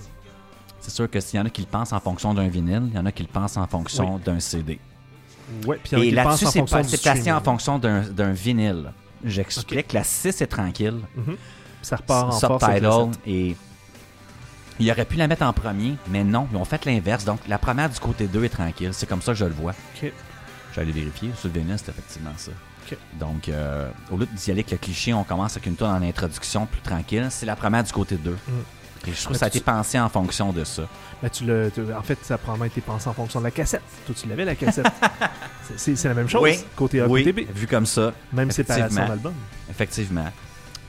C'est sûr que s'il y en a qui le pensent en fonction d'un vinyle, il y en a qui le pensent en fonction d'un CD. Ouais, puis Et là-dessus, c'est placé en fonction d'un vinyle. J'explique, la 6 est tranquille, Mhm. Ça repart en force subtitle, le sept. et il aurait pu la mettre en premier, mais non, ils ont fait l'inverse. Donc, la première du côté 2 est tranquille. C'est comme ça que je le vois. Ok. J'allais vérifier. Sur le vinyle, c'est effectivement ça. Ok. Donc, euh, au lieu d'y aller avec le cliché, on commence avec une tonne en introduction plus tranquille. C'est la première du côté 2. Et je trouve Mm. Mais que ça a été pensé en fonction de ça. Ben, tu l'as- tu- en fait, ça a probablement été pensé en fonction de la cassette. Toi, tu l'avais, la cassette. C'est- la même chose. Oui. Côté A, oui, côté B. vu comme ça, Même séparation d'album. effectivement.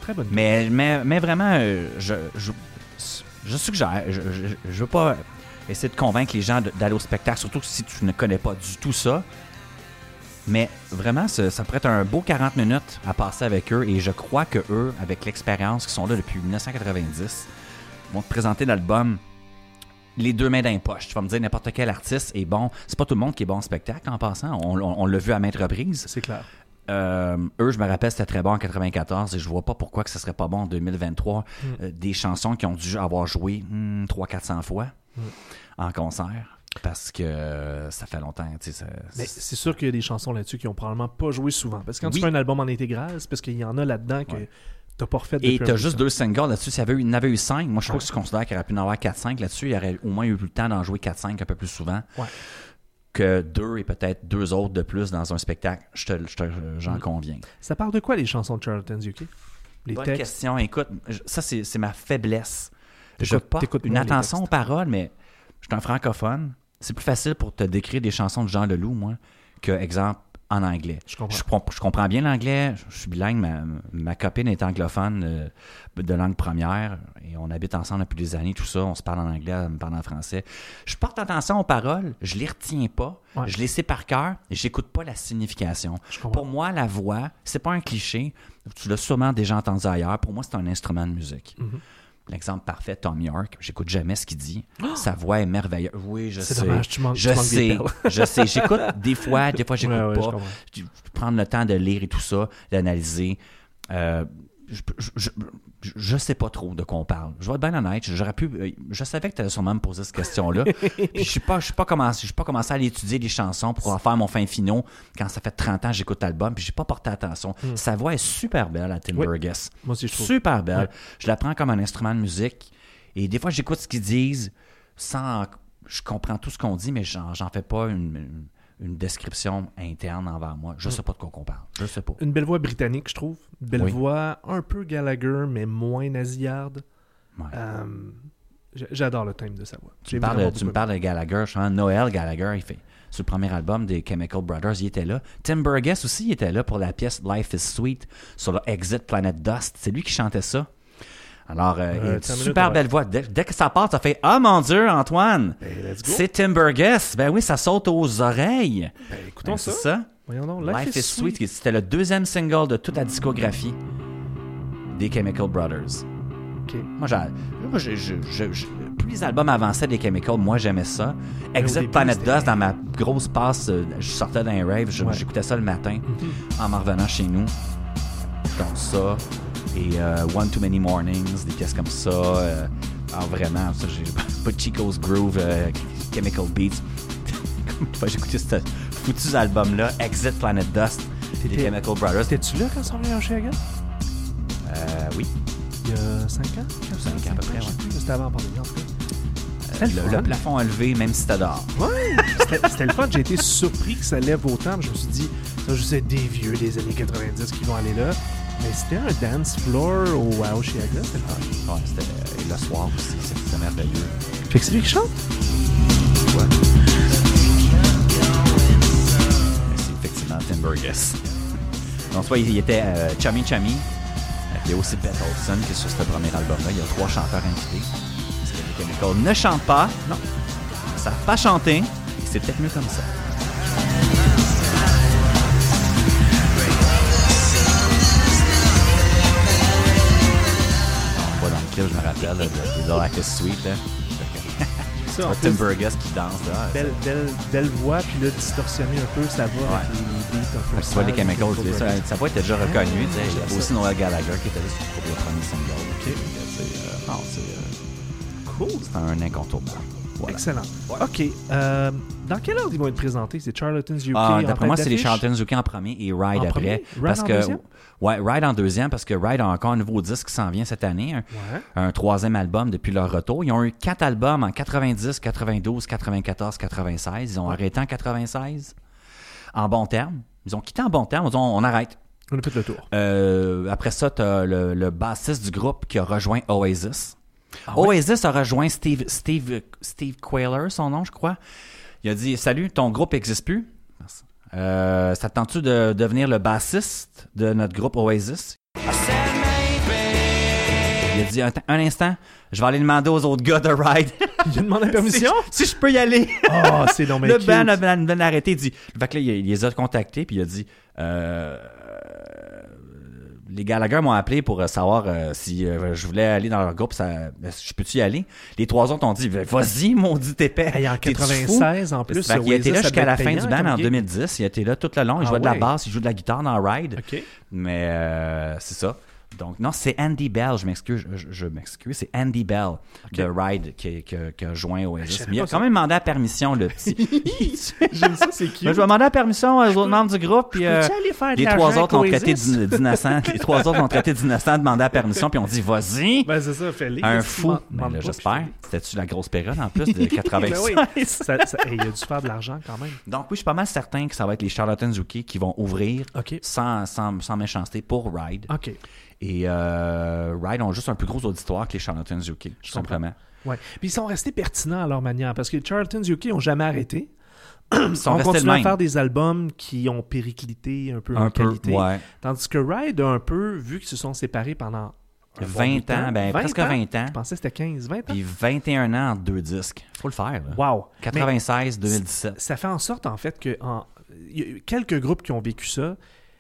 Très bonne. Mais, mais, mais vraiment, euh, je, je, je suggère, je, je, je veux pas essayer de convaincre les gens d'aller au spectacle, surtout si tu ne connais pas du tout ça. Mais vraiment, ça, ça pourrait être un beau 40 minutes à passer avec eux. Et je crois que eux, avec l'expérience, qui sont là depuis 1990, vont te présenter l'album les deux mains dans les poches. Tu vas me dire n'importe quel artiste est bon. C'est pas tout le monde qui est bon en spectacle en passant. On, on- on l'a vu à maintes reprises. C'est clair. Euh, eux, je me rappelle, c'était très bon en 94 et je vois pas pourquoi que ce serait pas bon en 2023. Mm. Euh, des chansons qui ont dû avoir joué 300-400 fois Mm. en concert parce que euh, ça fait longtemps. tu ça- Mais c'est sûr qu'il y a des chansons là-dessus qui ont probablement pas joué souvent. Parce que quand Oui. tu fais un album en intégral, c'est parce qu'il y en a là-dedans que Ouais. t'as pas refait Et depuis un t'as juste de temps. deux singles là-dessus. S'il y en avait eu cinq, moi je trouve Ouais. que je considère qu'il aurait pu en avoir 4-5 là-dessus. Il y aurait au moins eu le temps d'en jouer 4-5 un peu plus souvent Ouais. Que deux et peut-être deux autres de plus dans un spectacle. Je te- je te- J'en Mm. conviens. Ça parle de quoi les chansons de Charlton's UK Les Bonne textes? question. Écoute, ça, c'est ma faiblesse. Je porte une attention aux paroles, mais je suis un francophone. C'est plus facile pour te décrire des chansons de Jean Leloup, moi, que, exemple, en anglais. Je comprends. Je, comp- je comprends bien l'anglais, je suis bilingue, ma, ma copine est anglophone euh, de langue première et on habite ensemble depuis des années, tout ça, on se parle en anglais, elle me parle en français. Je porte attention aux paroles, je les retiens pas, Ouais. je les sais par cœur et j'écoute pas la signification. Pour moi, la voix, c'est pas un cliché, tu l'as sûrement déjà entendu ailleurs, pour moi, c'est un instrument de musique. Mhm. L'exemple parfait, Tom York, j'écoute jamais ce qu'il dit. Sa voix est merveilleuse. Oui, je C'est sais. dommage, tu manques- je tu sais, je sais. J'écoute des fois, des fois j'écoute Ouais, pas je prendre le temps de lire et tout ça, d'analyser. Euh, je, je, sais pas trop de quoi on parle. Je vais être bien honnête. J'aurais pu. euh, Je savais que tu allais sûrement me poser cette question-là. Je suis pas, je suis pas commencé, je suis pas commencé à aller étudier les chansons pour en faire mon fin finaux quand ça fait 30 ans que j'écoute l'album. Puis j'ai pas porté attention. Sa voix est super belle à Tim Hmm. Oui. Burgess. Moi aussi, je trouve. Super belle. Je la prends comme un instrument de musique. Et des fois, j'écoute ce qu'ils disent sans. Je comprends tout ce qu'on dit, mais j'en j'en fais pas une, une- une description interne envers moi. Je sais pas de quoi qu'on parle. Je sais pas. Une belle voix britannique, je trouve. Une belle Oui. voix un peu Gallagher, mais moins nasillarde. Ouais. Euh, J'adore le thème de sa voix. Tu parles, me parles de Gallagher, je sens Noël Gallagher, il fait sur le premier album des Chemical Brothers, il était là. Tim Burgess aussi il était là pour la pièce Life is Sweet sur le Exit Planet Dust. C'est lui qui chantait ça. Alors, euh, Euh, une super minute, belle voix. Dès, dès que ça part, ça fait Ah mon Dieu, Antoine! Hey, go. C'est Tim Burgess. Ben oui, ça saute aux oreilles. Ben, écoutons Ben, ça. c'est ça. Voyons donc. Life, is Sweet, c'était le deuxième single de toute la discographie des Chemical Brothers. Ok. Moi, je- je- je- je- plus les albums avançaient des Chemicals, moi j'aimais ça. au Exit Planet Dust, dans ma grosse passe, euh, je sortais d'un rave, Ouais. j'écoutais ça le matin en m'en revenant chez nous. Donc ça, et euh, One Too Many Mornings, des pièces comme ça. euh, alors vraiment, ça, j'ai pas Chico's Groove, euh, Chemical Beats. J'ai écouté ce foutu album-là, Exit Planet Dust, des Chemical Brothers. T'étais-tu là quand ils sont venus à Chicago? Euh, oui, Il y a 5 ans? 5 ans à peu près, ouais. C'était avant la pandémie, en tout cas. Euh, le, fun. le plafond élevé, même si dehors. Ouais, c'était c'était le fun. J'ai été surpris que ça lève autant. Je me suis dit, ça, je sais des vieux des années 90 qui vont aller là. Mais c'était un dance floor au Wow Chiaga. C'était le. Ouais, c'était et le soir aussi, c'était merveilleux. Fait que c'est lui qui chante? C'est effectivement Tim Burgess. Donc, soit il, était euh, Chummy Chummy, euh, il y a aussi Beth Olson qui est sur ce premier album-là. Il y a trois chanteurs invités. Parce que les Chemicals ne chantent pas, non, ils ne savent pas chanter, et c'est peut-être mieux comme ça. Clip, je me rappelle, le, le Life is Sweet, là. Ça, en C'est Tim Burgess qui danse, là. belle, belle, belle voix, puis là, distorsionné un peu, ça va avec les, beats un peu Tu vois les Chemicals, ça, ça va être déjà reconnu. tu sais. Il y avait aussi Noel Gallagher qui était là sur le premier single. Ok. C'est euh, non, c'est, euh, Cool. c'est un incontournable. Voilà. Excellent. OK. euh, dans quel ordre ils vont être présentés? C'est Charlatans UK Ah, en D'après moi, c'est les? Charlton UK en premier et Ride En après. Ride parce en que, deuxième? Ouais, Ride en deuxième parce que Ride a encore un nouveau disque qui s'en vient cette année. Un, Ouais. un troisième album depuis leur retour. Ils ont eu quatre albums en 90, 92, 94, 96. Ils ont arrêté en 96 en bon terme. Ils ont quitté en bon terme. Ils ont dit on arrête. On a fait le tour. Euh, après ça, tu as le, le bassiste du groupe qui a rejoint Oasis. Oasis a rejoint Steve, Steve, Steve Quayler, son nom, je crois. Il a dit Salut, ton groupe n'existe plus. Euh, ça te tente-tu de devenir le bassiste de notre groupe Oasis Il a dit un, un instant, je vais aller demander aux autres gars de Ride Il a demandé permission? si, si je peux y aller. Oh, c'est bien Le cute. band a ben- ben arrêté. Il dit. Fait que là, il, il les a contactés, puis il a dit. Euh, les Gallagher m'ont appelé pour euh, savoir euh, si euh, je voulais aller dans leur groupe, ça, je peux-tu y aller? Les trois autres ont dit, Ben, vas-y, mon dit épais. Hey, en T'es-tu fou? 96, en plus, a été Oasis, là jusqu'à la fin du band en gig. 2010. Il a été là tout le long. Il Ah jouait de la basse, il joue de la guitare dans Ride. Mais euh, c'est ça. Donc, non, c'est Andy Bell, je m'excuse, je, je m'excuse, c'est Andy Bell de Ride qui, qui, qui a joint Oasis. Mais il a quand même demandé la permission, le petit. J'aime ça, c'est cute. Ben, je vais demander la permission aux autres membres du groupe. Puis, euh, les trois autres l'ont traité Oasis? d'in- d'innocent. les trois autres l'ont traité d'innocent, demandé la permission, puis on dit vas-y. Ben, c'est ça, fais-le. un fou. Ben, là, j'espère. C'était-tu la grosse période en plus de 96? Ben oui. Ça- ça- il a dû faire de l'argent quand même. Donc oui, je suis pas mal certain que ça va être les Charlatans UK qui vont ouvrir sans, sans, sans méchanceté pour Ride. OK. Et euh, Ride ont juste un plus gros auditoire que les Charlatans UK, tout simplement. Ouais. Puis ils sont restés pertinents à leur manière parce que les Charlatans UK n'ont jamais arrêté. Ils sont continue à faire des albums qui ont périclité un peu en un peu, qualité. ouais. Tandis que Ride a un peu, vu qu'ils se sont séparés pendant un bon 20 bout de temps, ans, ben, presque 20 ans. Je pensais que c'était 15, 20 ans. Puis 21 ans en deux disques. Faut le faire. Là. Wow. Mais 96, 2017. ça fait en sorte, en fait, que en- il y a quelques groupes qui ont vécu ça.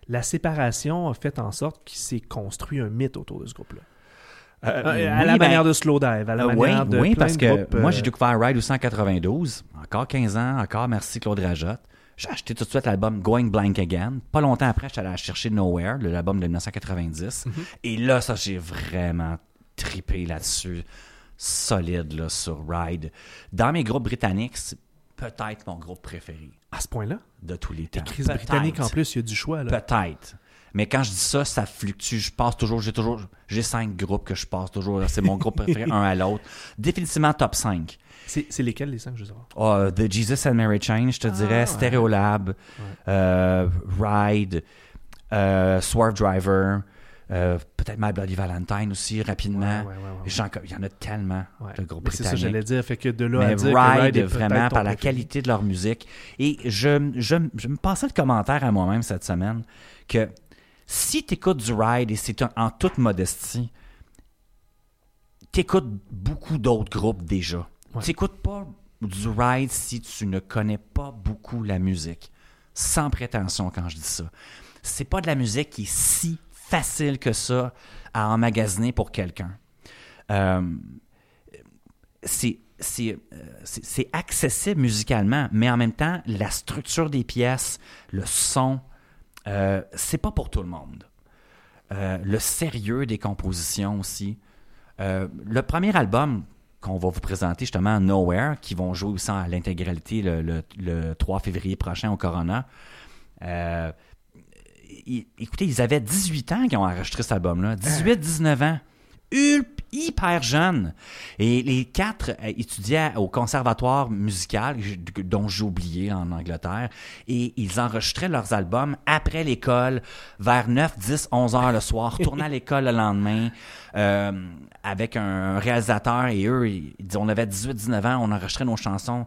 La séparation a fait en sorte qu'il s'est construit un mythe autour de ce groupe-là. Euh, à oui, la ben, manière de Slowdive, à la Euh, oui, manière de oui, parce de que groupes, moi, euh, j'ai découvert Ride aussi en 92. Encore 15 ans, encore merci Claude Rajotte. J'ai acheté tout de suite l'album Going Blank Again. Pas longtemps après, j'étais allé chercher Nowhere, l'album de 1990. Mhm. Et là, ça, j'ai vraiment tripé là-dessus. Solide, là, sur Ride. Dans mes groupes britanniques, peut-être mon groupe préféré à ce point-là? de tous les temps. Crise Peut-être. britannique en plus, il y a du choix. Peut-être. Mais quand je dis ça, ça fluctue. Je passe toujours, j'ai toujours, j'ai cinq groupes que je passe toujours. C'est mon groupe préféré, un à l'autre. Définitivement top 5. C'est lesquels les cinq, je veux savoir? Oh, The Jesus and Mary Chain, je te dirais. ouais. Stereolab, euh, Ride, euh, Swerve Driver, euh, peut-être My Bloody Valentine aussi, rapidement. Ouais, ouais, ouais, ouais. J'en- Il y en a tellement, de groupes Mais c'est ça, britanniques. j'allais dire. Fait que de là à Mais dire que Ride, Ride est vraiment, par la qualité de leur musique. Et je, je, je me passais le commentaire à moi-même cette semaine que si tu écoutes du Ride, et c'est en- en toute modestie, tu écoutes beaucoup d'autres groupes déjà. Tu n'écoutes pas du Ride si tu ne connais pas beaucoup la musique. Sans prétention quand je dis ça. C'est pas de la musique qui est si facile que ça à emmagasiner pour quelqu'un. Euh, euh, c'est- accessible musicalement, mais en même temps, la structure des pièces, le son, euh, c'est pas pour tout le monde. Euh, le sérieux des compositions aussi. Le premier album qu'on va vous présenter justement, Nowhere, qui vont jouer aussi à l'intégralité le- le 3 février prochain au Corona. Écoutez, ils avaient 18 ans quand ont enregistré cet album-là. 18-19 ans. Ulp- hyper jeunes. Et les quatre euh, étudiaient au conservatoire musical, dont j'ai oublié en Angleterre, et ils enregistraient leurs albums après l'école, vers 9, 10, 11 heures le soir, retournaient à l'école le lendemain, euh, avec un réalisateur, et eux, ils, on avait 18, 19 ans, on enregistrait nos chansons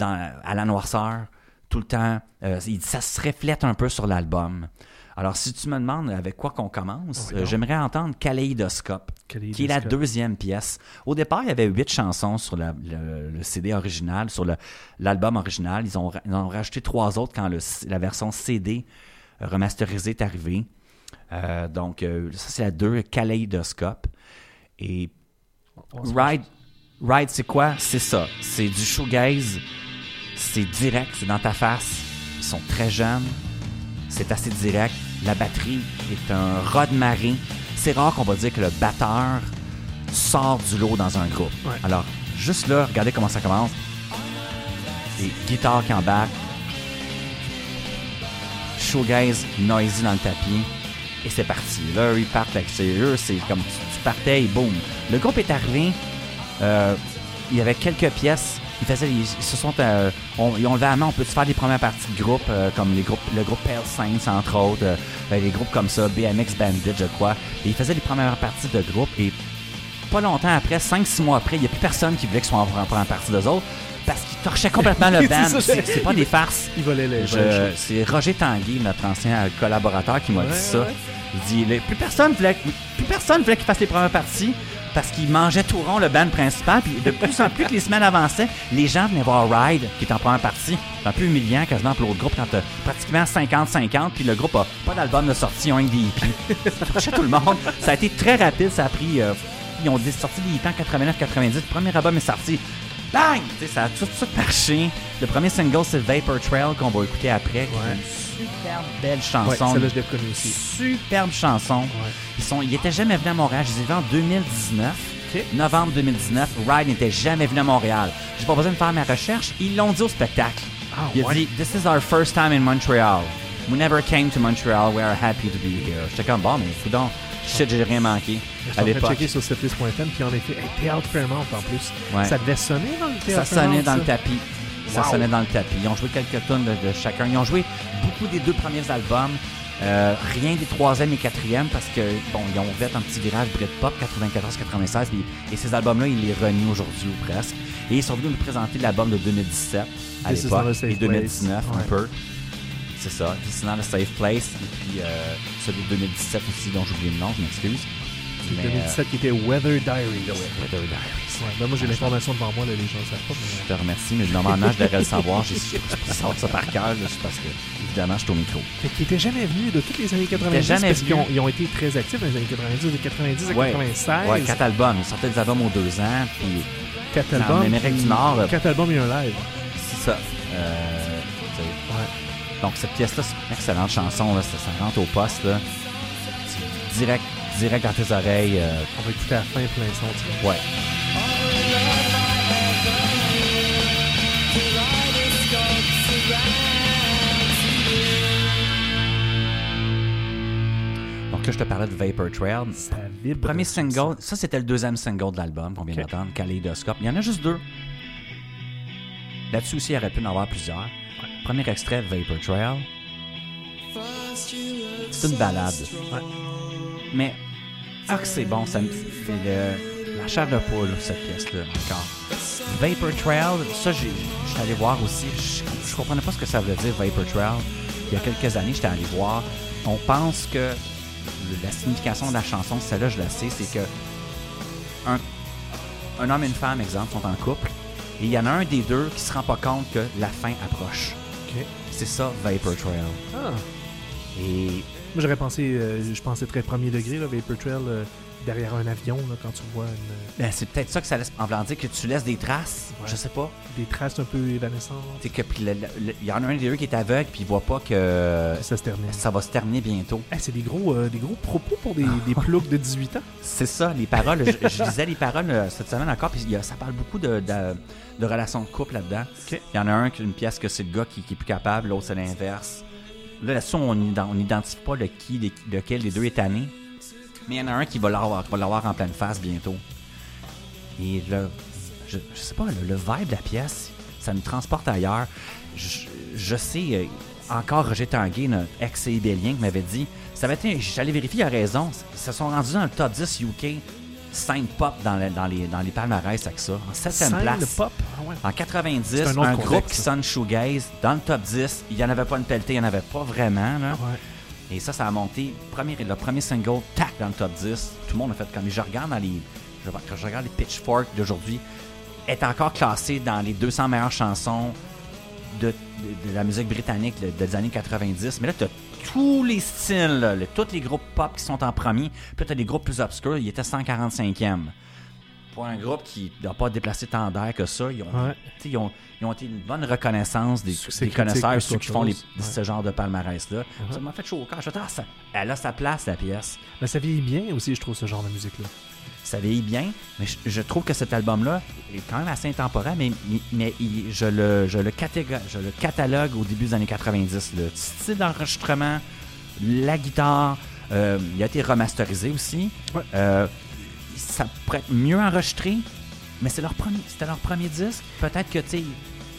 à la noirceur, tout le temps. Euh, ça se reflète un peu sur l'album. Alors, si tu me demandes avec quoi qu'on commence, Oui, euh, j'aimerais entendre Kaleidoscope, qui est la deuxième pièce. Au départ, il y avait huit chansons sur la- le, le CD original, sur l'album original. Ils ont, ils ont rajouté trois autres quand le- la version CD remasterisée est arrivée. Euh, donc, euh, ça, c'est la deux, Kaleidoscope. Et Ride, Ride c'est quoi? C'est ça. C'est du shoegaze. C'est direct, c'est dans ta face. Ils sont très jeunes. C'est assez direct. La batterie est un raz de marée. C'est rare qu'on va dire que le batteur sort du lot dans un groupe. Ouais. Alors, juste là, regardez comment ça commence. Des guitares qui embarquent. Shoegaze noisy dans le tapis. Et c'est parti. Là, ils partent avec eux. C'est comme tu, tu partais et boum. Le groupe est arrivé. Euh, il y avait quelques pièces. Ils, faisaient, ils, ils se sont, euh, on- ils ont levé la main. On peut faire des premières parties de groupe, euh, comme les groupes, le groupe Pale Saints, entre autres. euh, euh, des groupes comme ça, BMX Bandit, je crois. Et ils faisaient les premières parties de groupe. Et pas longtemps après, 5-6 mois après, il n'y a plus personne qui voulait qu'ils soient en première partie d'eux autres parce qu'ils torchaient complètement le band. C'est pas des farces. Il volait les. Les. C'est Roger Tanguy, notre ancien collaborateur, qui m'a Ouais, dit ça. ouais. Il dit les- plus personne voulait, plus personne voulait qu'il fasse les premières parties parce qu'il mangeait tout rond le band principal. Puis de plus en plus que les semaines avançaient, les gens venaient voir Ride, qui est en première partie. C'est un peu humiliant quasiment pour l'autre groupe quand t'as pratiquement 50-50, puis le groupe a pas d'album de sortie, ils ont un des ça tout le monde. Ça a été très rapide, ça a pris. euh, ils ont sorti des en 89-90. Le premier album est sorti. Bang! Ça a tout de suite marché. Le premier single, c'est Vapor Trail qu'on va écouter après. qui est Ouais. Une superbe belle Ouais, chanson. celle-là, je l'ai reconnue aussi. superbe chanson. Ouais. Ils sont, ils étaient jamais venus à Montréal. Je les ai vus en 2019. Ok. Novembre 2019. Ride n'était jamais venu à Montréal. J'ai pas besoin de faire ma recherche. Ils l'ont dit au spectacle. Ah, Il a dit This is our first time in Montreal. We never came to Montreal. We are happy to be here. J'étais comme bon, mais donc, shit, j'ai rien manqué Je suis en train de checker sur setlist.com, puis en effet, hey, Théâtre Fairmount en plus. Ouais. Ça devait sonner dans le Ça sonnait dans le tapis. Ça Wow. sonnait dans le tapis. Ils ont joué quelques tonnes de, de chacun. Ils ont joué beaucoup des deux premiers albums. Euh, rien des troisième et quatrième parce que bon, ils ont fait un petit virage Britpop 94-96 puis- et ces albums-là, ils les renient aujourd'hui ou presque. Et ils sont venus nous présenter l'album de 2017 à l'époque et 2019 place. un peu. C'est ça, is not a safe place. Et puis euh, celui de 2017 aussi dont j'ai oublié le nom, je m'excuse. Puis Mais, 2017 qui était Weather Diaries. euh, Weather Diaries. Ouais, ben moi j'ai l'information devant moi, là, les gens ne savent pas. Je Mais... te remercie, mais normalement, je devrais le savoir. J'ai je savoir ça par cœur, c'est parce que, évidemment, je suis au micro. Fait qu'ils étaient jamais venus de toutes les années 90 jamais parce qu'ils ont, venus. ils ont été très actifs dans les années 90, de 90 à Ouais. 96. Ouais, quatre albums. Ils sortaient des albums aux deux ans, puis Quatre en albums. Amérique puis du Nord, euh, Quatre albums et un live. c'est ça. Euh. Ouais. Donc, cette pièce-là, c'est une excellente chanson. Là, ça, ça rentre au poste. Là. Direct, direct dans tes oreilles. euh, On va écouter à la fin plein son. tu sais. ouais. je te parlais de Vapor Trail. Ça vibre. Premier single, ça c'était le deuxième single de l'album qu'on vient d'entendre, Kaleidoscope. Il y en a juste deux. Là-dessus aussi, il y aurait pu en avoir plusieurs. Premier extrait, Vapor Trail. C'est une balade. Mais, ah c'est bon, ça me fait la chair de poule, cette pièce-là, encore. Vapor Trail, ça, j'ai- j'étais allé voir aussi. Je, je comprenais pas ce que ça voulait dire, Vapor Trail. Il y a quelques années, j'étais allé voir. On pense que la signification de la chanson, celle-là, je la sais, c'est que un, un homme et une femme, exemple, sont en couple, et il y en a un des deux qui se rend pas compte que la fin approche. C'est ça, Vapor Trail. Ah. Et Moi, j'aurais pensé, euh, je pensais très premier degré, là, Vapor Trail, euh, derrière un avion, là, quand tu vois une- ben, c'est peut-être ça que ça laisse en voulant dire que tu laisses des traces. Ouais. Je sais pas. des traces un peu évanescentes. C'est que puis il y en a un des deux qui est aveugle puis il voit pas que Ça se termine. ça va se terminer bientôt. Eh, c'est des gros, euh, des gros propos pour des, des ploucs de 18 ans. C'est ça, les paroles. je, je lisais les paroles euh, cette semaine encore, puis il y a- ça parle beaucoup de, de, de relations de couple là-dedans. Il y en a un qui une pièce que c'est le gars qui, qui est plus capable, l'autre c'est l'inverse. Là, là-dessus, on ident- on n'identifie pas le qui, de- lequel des deux est tanné. Mais il y en a un qui va l'avoir, va l'avoir en pleine face bientôt. Et le, je, je sais pas, le, le vibe de la pièce, ça me transporte ailleurs. Je, je sais, euh, encore Roger Tanguay, notre ex-cébélien, qui m'avait dit, ça avait été, j'allais vérifier, il a raison, ils se sont rendus dans le top 10 UK, 5 pop dans, le- dans les, dans les palmarès avec ça, en 7 Scène place. pop? Ah ouais. En 90, C'est un groupe qui sonne shoegaze dans le top 10. Il n'y en avait pas une pelletée, il n'y en avait pas vraiment. Là. Ouais. Et ça, ça a monté. Le premier single, tac, dans le top 10. Tout le monde a fait comme. Je regarde dans les. Je, quand je regarde les Pitchfork d'aujourd'hui, est encore classé dans les 200 meilleures chansons de, la musique britannique des années 90. Mais là, tu as tous les styles, tous les groupes pop qui sont en premier. Puis tu as des groupes plus obscurs, il était 145e. Pour un groupe qui n'a pas déplacé tant d'air que ça, ils ont, Ouais. ils ont, ils ont été une bonne reconnaissance des, connaisseurs, ceux qui font les- chose. Ouais. ce genre de palmarès-là. Ça m'a fait chaud au cœur. Je ah, ça- elle a sa place, la pièce. Mais ça vieillit bien aussi, je trouve, ce genre de musique-là. Ça vieillit bien, mais je, je trouve que cet album-là est quand même assez intemporel, mais, mais- mais il- je, le, je, le je le catalogue au début des années 90. Le style d'enregistrement, la guitare, euh, il a été remasterisé aussi. Ouais. Euh, ça pourrait être mieux enregistré, mais c'est leur premier, c'était leur premier disque. Peut-être que, tu sais,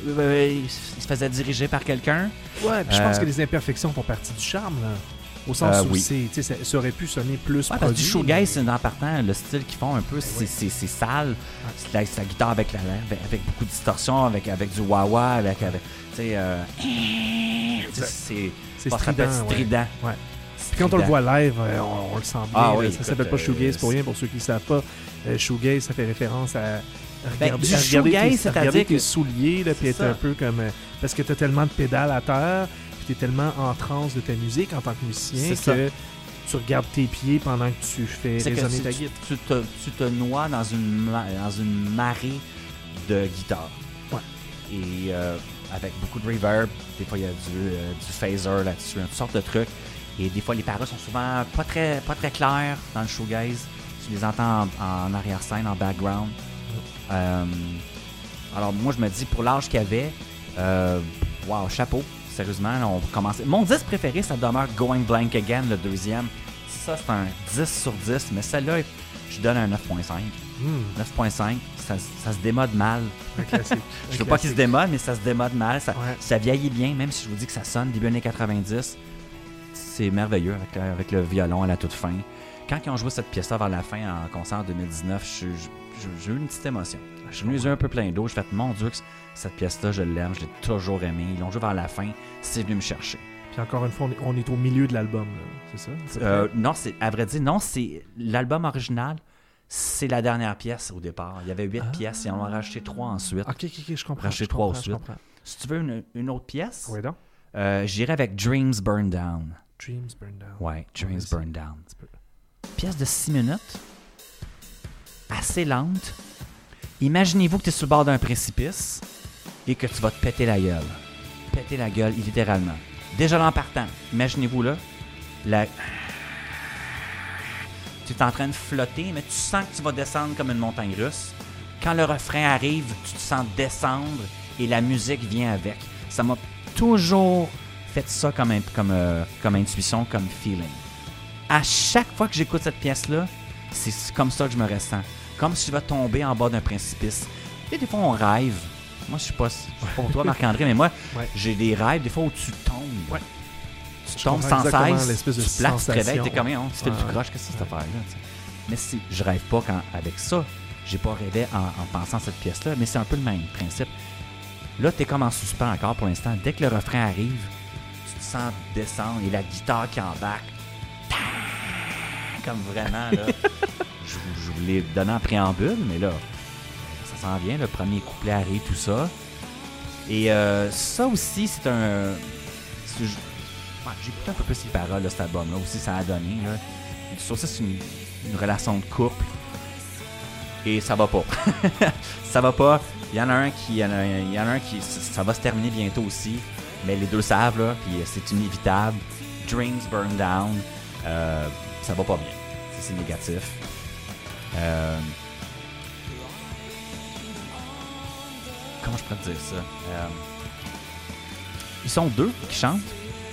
euh, ils se faisaient diriger par quelqu'un. Ouais, puis je pense Euh, que les imperfections font partie du charme, là. Au sens Euh, où oui. c'est, ça, ça aurait pu sonner plus Ouais, parce que du produit, shoegaze, c'est en partant, le style qu'ils font un peu, c'est c'est- c'est sale. C'est la, guitare avec, la, avec, avec beaucoup de distorsion, avec, avec du wah-wah, avec, avec tu sais, euh, c'est C'est strident, ouais. Puis quand on le voit live, euh, on, on le sent bien. Ah oui, ça s'appelle pas euh, shoegaze pour rien, pour ceux qui ne savent pas. Euh, shoegaze, ça fait référence à Ben, regarder, du à regarder tes, que- souliers, là, puis être ça. un peu comme... parce que tu as tellement de pédales à terre, puis tu es tellement en transe de ta musique en tant que musicien que tu regardes tes pieds pendant que tu fais résonner ta guitare. tu te, tu te noies dans une, dans une marée de guitare. Ouais. Et euh, avec beaucoup de reverb, des fois il y a du, euh, du phaser là-dessus, toutes sortes de trucs. Et des fois les paroles sont souvent pas très, pas très claires dans le shoegaze. Tu les entends en, en arrière-scène, en background. Euh, alors moi je me dis pour l'âge qu'il y avait, euh, wow, chapeau. Sérieusement, là, on commence. Mon 10 préféré, ça demeure Going Blank Again, le deuxième. Ça, c'est un 10 sur 10, mais celle-là, je donne un 9.5. Hmm, 9.5, ça, ça se démode mal. un classique. Je Un veux pas qu'il se démode, mais ça se démode mal. Ça, Ouais. ça vieillit bien, même si je vous dis que ça sonne début années 90. C'est merveilleux avec, le- avec le violon à la toute fin. Quand ils ont joué cette pièce-là vers la fin en concert en 2019, je suis- je- j'ai eu une petite émotion. Je suis venu un peu plein d'eau. Je fait mon Dieu, cette pièce-là, je l'aime, je l'ai toujours aimée. Ils l'ont joué vers la fin, c'est venu me chercher. Puis encore une fois, on est, on est au milieu de l'album, c'est ça? Euh, non, c'est à vrai dire, non, c'est l'album original. C'est la dernière pièce au départ. Il y avait huit Ah. pièces et on en a rajouté trois ensuite. Ok, ok, ok, je comprends. racheter je trois comprends, au je suite. comprends. Si tu veux une, une autre pièce, Oui, euh, j'irai avec Dreams Burn Down. Dreams Burn Down. Ouais, Dreams Burn Down. Pièce de 6 minutes, assez lente. Imaginez-vous que tu es sur le bord d'un précipice et que tu vas te péter la gueule. Péter la gueule, littéralement. Déjà là en partant, imaginez-vous là, la... tu es en train de flotter, mais tu sens que tu vas descendre comme une montagne russe. Quand le refrain arrive, tu te sens descendre et la musique vient avec. Ça m'a toujours fait ça comme, comme, euh, comme intuition, comme feeling. à chaque fois que j'écoute cette pièce-là, c'est comme ça que je me ressens. Comme si je vais tomber en bas d'un précipice. Et des fois, on rêve. Moi, je suis pas, je suis pas pour toi, Marc-André, mais moi, Ouais. j'ai des rêves, des fois, où tu tombes. Ouais. Tu Je tombes sans cesse. tu plaques, tu te réveilles, t'es comme, on, tu fais ouais. du croche, qu'est-ce que c'est cette affaire-là? Mais si, je rêve pas quand, avec ça. J'ai pas rêvé en, en pensant à cette pièce-là, mais c'est un peu le même principe. Là, t'es comme en suspens encore pour l'instant. Dès que le refrain arrive, sens descendre et la guitare qui embarque. Comme vraiment, là. je, je vous l'ai donné en préambule, mais là, ça s'en vient. Le premier couplet arrive, tout ça. Et euh, ça aussi, c'est un. J'ai écouté un peu plus les paroles de cet album-là aussi, ça a donné. Là. Sur ça, c'est une, une relation de couple. Et ça va pas. ça va pas. Il y en a un qui. Il y en a, il y en a un qui. Ça va se terminer bientôt aussi. Mais les deux savent, là. Puis c'est inévitable. Dreams burn down. Euh, ça va pas bien. C'est négatif. Euh, comment je pourrais te dire ça? Euh, ils sont deux qui chantent.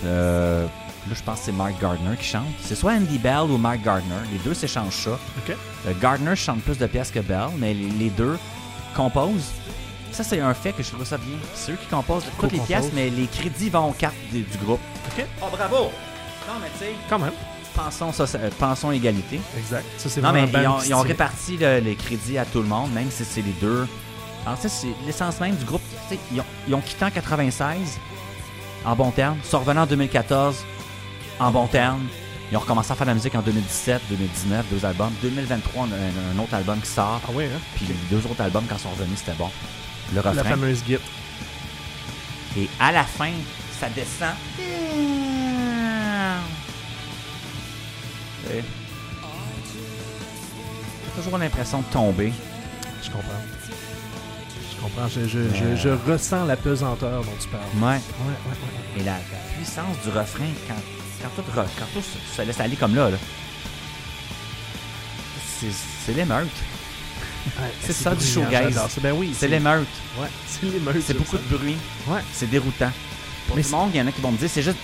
Euh, là, je pense que c'est Mark Gardner qui chante. C'est soit Andy Bell ou Mark Gardner. Les deux s'échangent ça. Euh, Gardner chante plus de pièces que Bell, mais les deux composent. Ça, c'est un fait que je trouve ça bien. C'est eux qui composent toutes les pièces, mais les crédits vont aux cartes du, du groupe. OK. Oh, bravo! Non, mais tu sais, Quand même. pensons, ça, euh, pensons égalité. Exact. Ça, c'est Non, mais vraiment ils ont, ils réparti le- les crédits à tout le monde, même si c'est les deux. Alors, ça, c'est l'essence même du groupe. Tu sais, Ils ont, ils ont quitté en 96, en bon terme, sont revenus en 2014, en bon terme. Ils ont recommencé à faire de la musique en 2017, 2019, deux albums. 2023, on a un, un autre album qui sort. Ah oui, hein? Puis les deux autres albums, quand ils sont revenus, c'était bon. Le La refrain. fameuse guide. Et à la fin, ça descend. Et- toujours l'impression de tomber. Je comprends. Je comprends. Je, je, Mais, je, euh, je ressens la pesanteur dont tu parles. Ouais. Ouais, ouais, ouais. Et la, la puissance du refrain, quand, quand tout, quand tout se, se laisse aller comme là, là c'est, c'est l'émeute. C'est ça, du ça. Ben oui. C'est l'émeute. Ouais, c'est l'émeute. C'est beaucoup de bruit. Ouais. C'est déroutant. Pour Mais tout le monde, il y en a qui vont me dire c'est juste,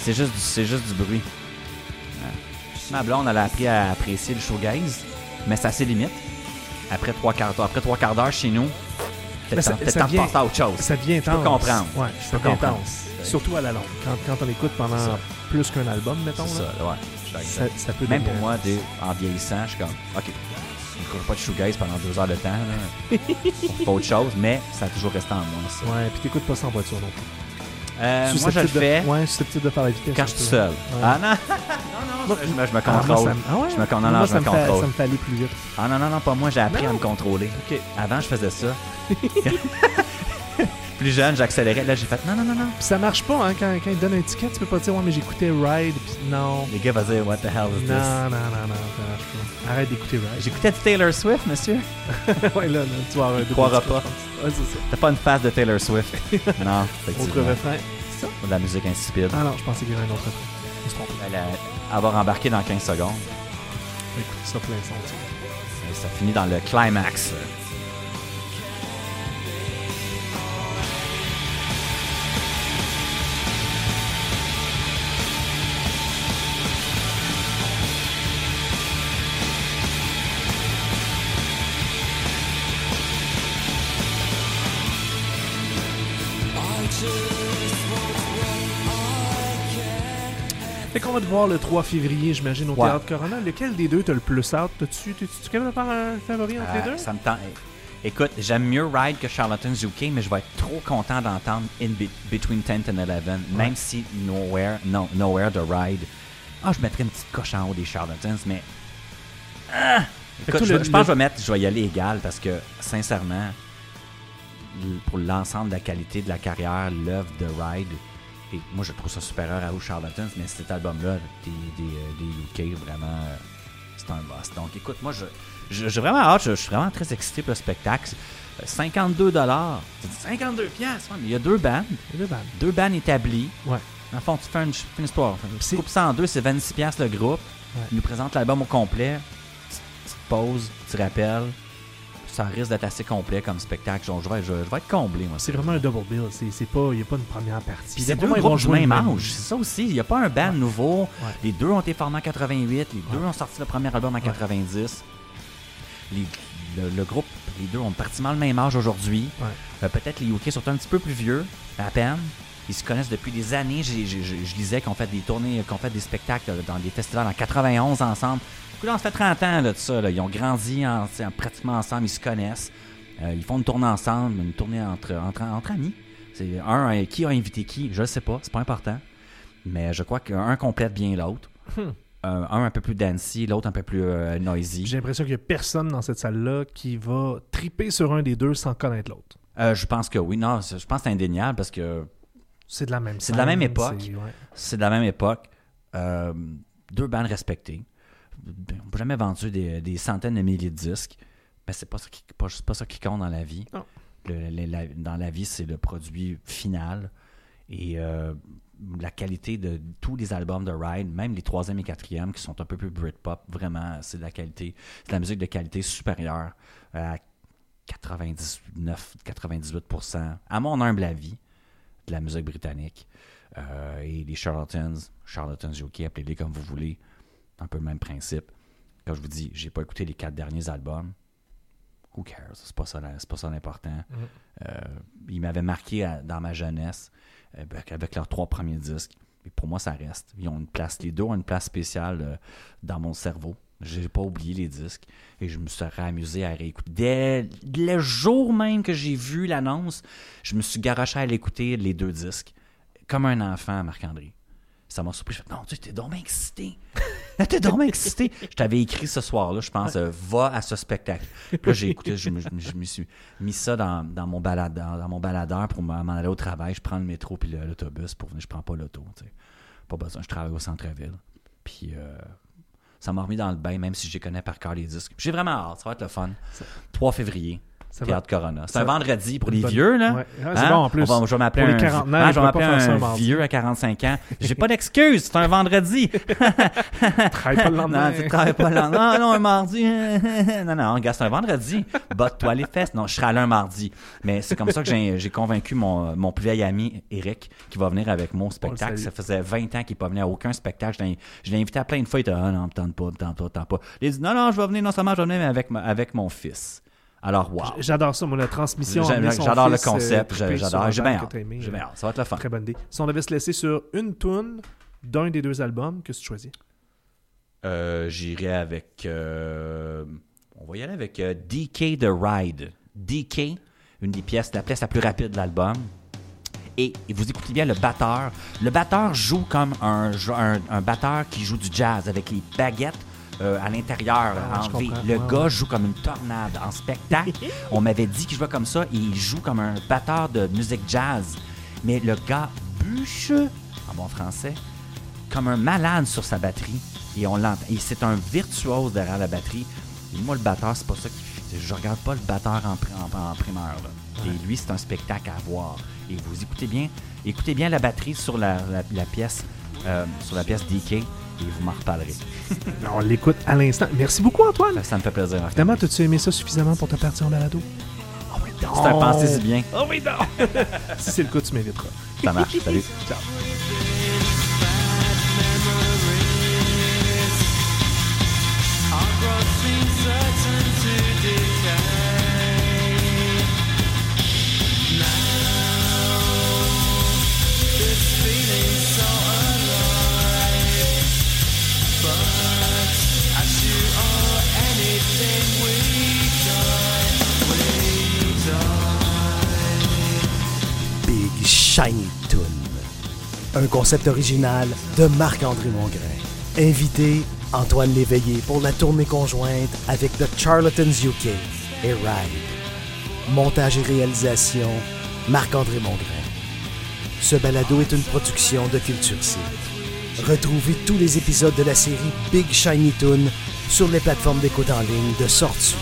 c'est juste, du- c'est juste du bruit. Ouais. Ma blonde, elle a appris à apprécier le shoegaze, mais ça a ses limites. Après trois quarts d'heure, après trois quarts d'heure chez nous, peut-être temps, de passer à autre chose. Ça devient intense. peux comprendre. Ouais, Je peux comprendre. intense. Surtout à la longue. Quand, quand on écoute pendant ça. plus qu'un album, mettons. Là, ça, ouais. Je suis ça, exact. ça peut Même pour moi, des- en vieillissant, je suis comme, OK, ne pas de shoegaze pendant deux heures de temps. Là. Pas autre chose, mais ça a toujours resté en moi. Ça. Ouais, puis t'écoutes pas ça en voiture non plus. Euh, moi, je le de- fais Ouais, susceptible de faire la vitesse. quand je suis seul. Ouais. Ah non, non, non, je, je me, je me Ah, moi, contrôle. ça ah ouais? Je me non, Moi, non, je ça me me fait- contrôle. Ça me fait aller plus vite. Ah non, non, non, pas moi, j'ai appris Non. à me contrôler. Avant, je faisais ça. Plus jeune, j'accélérais. Là, j'ai fait non, non, non, non. Puis ça marche pas, hein, quand, quand ils donnent un ticket, tu peux pas dire, ouais, mais j'écoutais Ride, puis non. Les gars vont dire, What the hell is Non, this? non, non, non, ça marche pas. Arrête d'écouter Ride. J'écoutais du Taylor Swift, monsieur. ouais, là, là, tu vas avoir un double croiras pas. Ouais, c'est ça. T'as pas une face de Taylor Swift. non, Autre refrain. De la musique insipide. Ah non, je pensais qu'il y avait un autre refrain. Je me a- avoir embarqué dans 15 secondes. Écoute ça plein son. ça finit dans le climax. Fait qu'on va te voir le 3 février, j'imagine, au Ouais. Théâtre Corona. Lequel des deux t'as le plus hâte? T'as-tu, t'es-tu capable de faire un favori entre les Euh, deux? ça me tente. Écoute, j'aime mieux Ride que Charlatans UK, mais je vais être trop content d'entendre In Be- Between 10 and 11, même si Nowhere, non, Nowhere de Ride. Ah, je mettrais une petite coche en haut des Charlatans, mais. Ah! Écoute, je, le- je pense que je vais mettre, je vais y aller égal parce que, sincèrement, pour l'ensemble de la qualité de la carrière, l'œuvre de Ride, et moi je trouve ça supérieur à Charlatans, mais cet album-là, des, des, euh, des UK, vraiment, euh, c'est un boss. Donc écoute, moi je, je- j'ai vraiment hâte, je, je suis vraiment très excité pour le spectacle. Euh, 52 dollars. 52 pièces, mais il y a deux bandes, deux bandes. deux bandes établies. Ouais. En fond, tu fais une, une histoire. Tu c'est- coupes ça en deux, c'est 26 pièces le groupe. Ouais. Il nous présente l'album au complet. Tu, tu te poses, tu rappelles. Ça risque d'être assez complet comme spectacle. Je, vais, je, je vais être comblé, moi. C'est vraiment un double bill. C'est pas, il n'y a pas une première partie. Puis c'est D'après deux groupes du même âge. C'est ça aussi. Il n'y a pas un band nouveau. Ouais. Les deux ont été formés en 88. Les deux ont sorti le premier album en 90. Les- le, le groupe, les deux ont pratiquement le même âge aujourd'hui. Euh, Peut-être les UK sont un petit peu plus vieux, à peine. Ils se connaissent depuis des années. Je lisais qu'on fait des tournées, qu'on fait des spectacles dans des festivals en 91 ensemble. Écoute, ça fait 30 ans là, de ça. là. Ils ont grandi en- pratiquement ensemble. Ils se connaissent. Euh, ils font une tournée ensemble, une tournée entre, entre, entre amis. C'est un, euh, qui a invité qui, je ne sais pas, c'est pas important. Mais je crois qu'un complète bien l'autre. Hmm. Euh, un un peu plus dancey, l'autre un peu plus euh, noisy. J'ai l'impression qu'il n'y a personne dans cette salle-là qui va triper sur un des deux sans connaître l'autre. Euh, je pense que oui, non, je pense que c'est indéniable parce que C'est de la même C'est de la même époque. c'est- ouais. de la même époque. Euh, deux bandes respectées. On n'a jamais vendu des, des centaines de milliers de disques. Mais c'est pas ça qui, pas, c'est pas ça qui compte dans la vie. Non. Le- le- la- dans la vie, c'est le produit final. Et euh, la qualité de tous les albums de Ride, même les troisième et quatrième, qui sont un peu plus Britpop, vraiment, c'est de la qualité. C'est de la musique de qualité supérieure à 99-98%, à mon humble avis, de la musique britannique. Euh, et les Charlatans, Charlatans UK, appelez-les comme vous voulez, un peu le même principe. Comme je vous dis, j'ai pas écouté les quatre derniers albums. Who cares? C'est pas ça, c'est pas ça l'important. Euh, ils m'avaient marqué à- dans ma jeunesse avec, avec leurs trois premiers disques. Et pour moi, ça reste. Ils ont une place, les deux ont une place spéciale euh, dans mon cerveau. J'ai pas oublié les disques et je me serais amusé à réécouter. Dès le jour même que j'ai vu l'annonce, je me suis garoché à l'écouter les deux disques. Comme un enfant, Marc-André. Ça m'a surpris. Je fais, non, tu t'es donc excité. T'es donc excité. Je t'avais écrit ce soir-là, je pense, euh, va à ce spectacle. Puis là, j'ai écouté, je me, me- me suis mis ça dans, dans mon baladeur, dans mon baladeur pour m'en aller au travail. Je prends le métro puis l'autobus pour venir. Je prends pas l'auto. Pas besoin. Je travaille au centre-ville. Puis euh, ça m'a remis dans le bain, même si je les connais par cœur les disques. J'ai vraiment hâte. Ça va être le fun. 3 février. Théâtre Corona. C'est un vendredi pour les Bonne- vieux, là. Ouais. Ah, c'est Hein? bon, en plus. On va- je vais m'appeler un, ils je vais m'appeler un vieux à 45 ans. J'ai pas d'excuse, c'est un vendredi. Travaille pas le lendemain. non, tu travailles pas le lendemain. Non, non, un mardi. non, non, regarde, c'est un vendredi. Botte-toi les fesses. Non, je serai allé un mardi. Mais c'est comme ça que j'ai convaincu mon, mon plus vieil ami, Eric, qui va venir avec mon spectacle. Ça faisait 20 ans qu'il n'est pas venu à aucun spectacle. Je l'ai- invité à plein de fois. Il était, ah non, me tente pas, me tente pas, me tente pas. Il a dit, non, non, je vais venir, non seulement je vais venir, mais avec, ma- avec mon fils. Alors, wow. J'adore ça, moi, la transmission. J'adore le euh, concept, j'adore. J'ai bien hâte. J'ai euh, bien hâte. Ça va être le fun. Très bonne idée. Si on devait se laisser sur une tune d'un des deux albums, que tu choisis Euh, J'irai avec. euh, on va y aller avec euh, DK The Ride. DK, une des pièces, la pièce la plus rapide de l'album. Et, et vous écoutez bien le batteur. Le batteur joue comme un, un, un batteur qui joue du jazz avec les baguettes euh, à l'intérieur Ah, en je V. comprends. Le Ouais, gars ouais. joue comme une tornade en spectacle. On m'avait dit qu'il jouait comme ça et il joue comme un batteur de musique jazz. Mais le gars bûche, en bon français, comme un malade sur sa batterie. Et on l'entend. Et c'est un virtuose derrière la batterie. Et moi, le batteur, c'est pas ça qui. Je regarde pas le batteur en, en, en primeur. là. Et lui, c'est un spectacle à voir. Et vous écoutez bien, écoutez bien la batterie sur la, la- la pièce, euh, sur la pièce DK, et vous m'en reparlerez. On l'écoute à l'instant. Merci beaucoup, Antoine. Ça, ça me fait plaisir. Finalement, as-tu aimé ça suffisamment pour te partir en balado? C'est un pensez-y bien. Oh oui, non! si c'est le cas, tu m'inviteras. Ça marche. Salut. Ciao. Shiny Toon. Un concept original de Marc-André Mongrain. Invité Antoine Léveillé pour la tournée conjointe avec The Charlatans UK et Ride. Montage et réalisation Marc-André Mongrain. Ce balado est une production de Culture Cible. Retrouvez tous les épisodes de la série Big Shiny Toon sur les plateformes d'écoute en ligne de Sortu.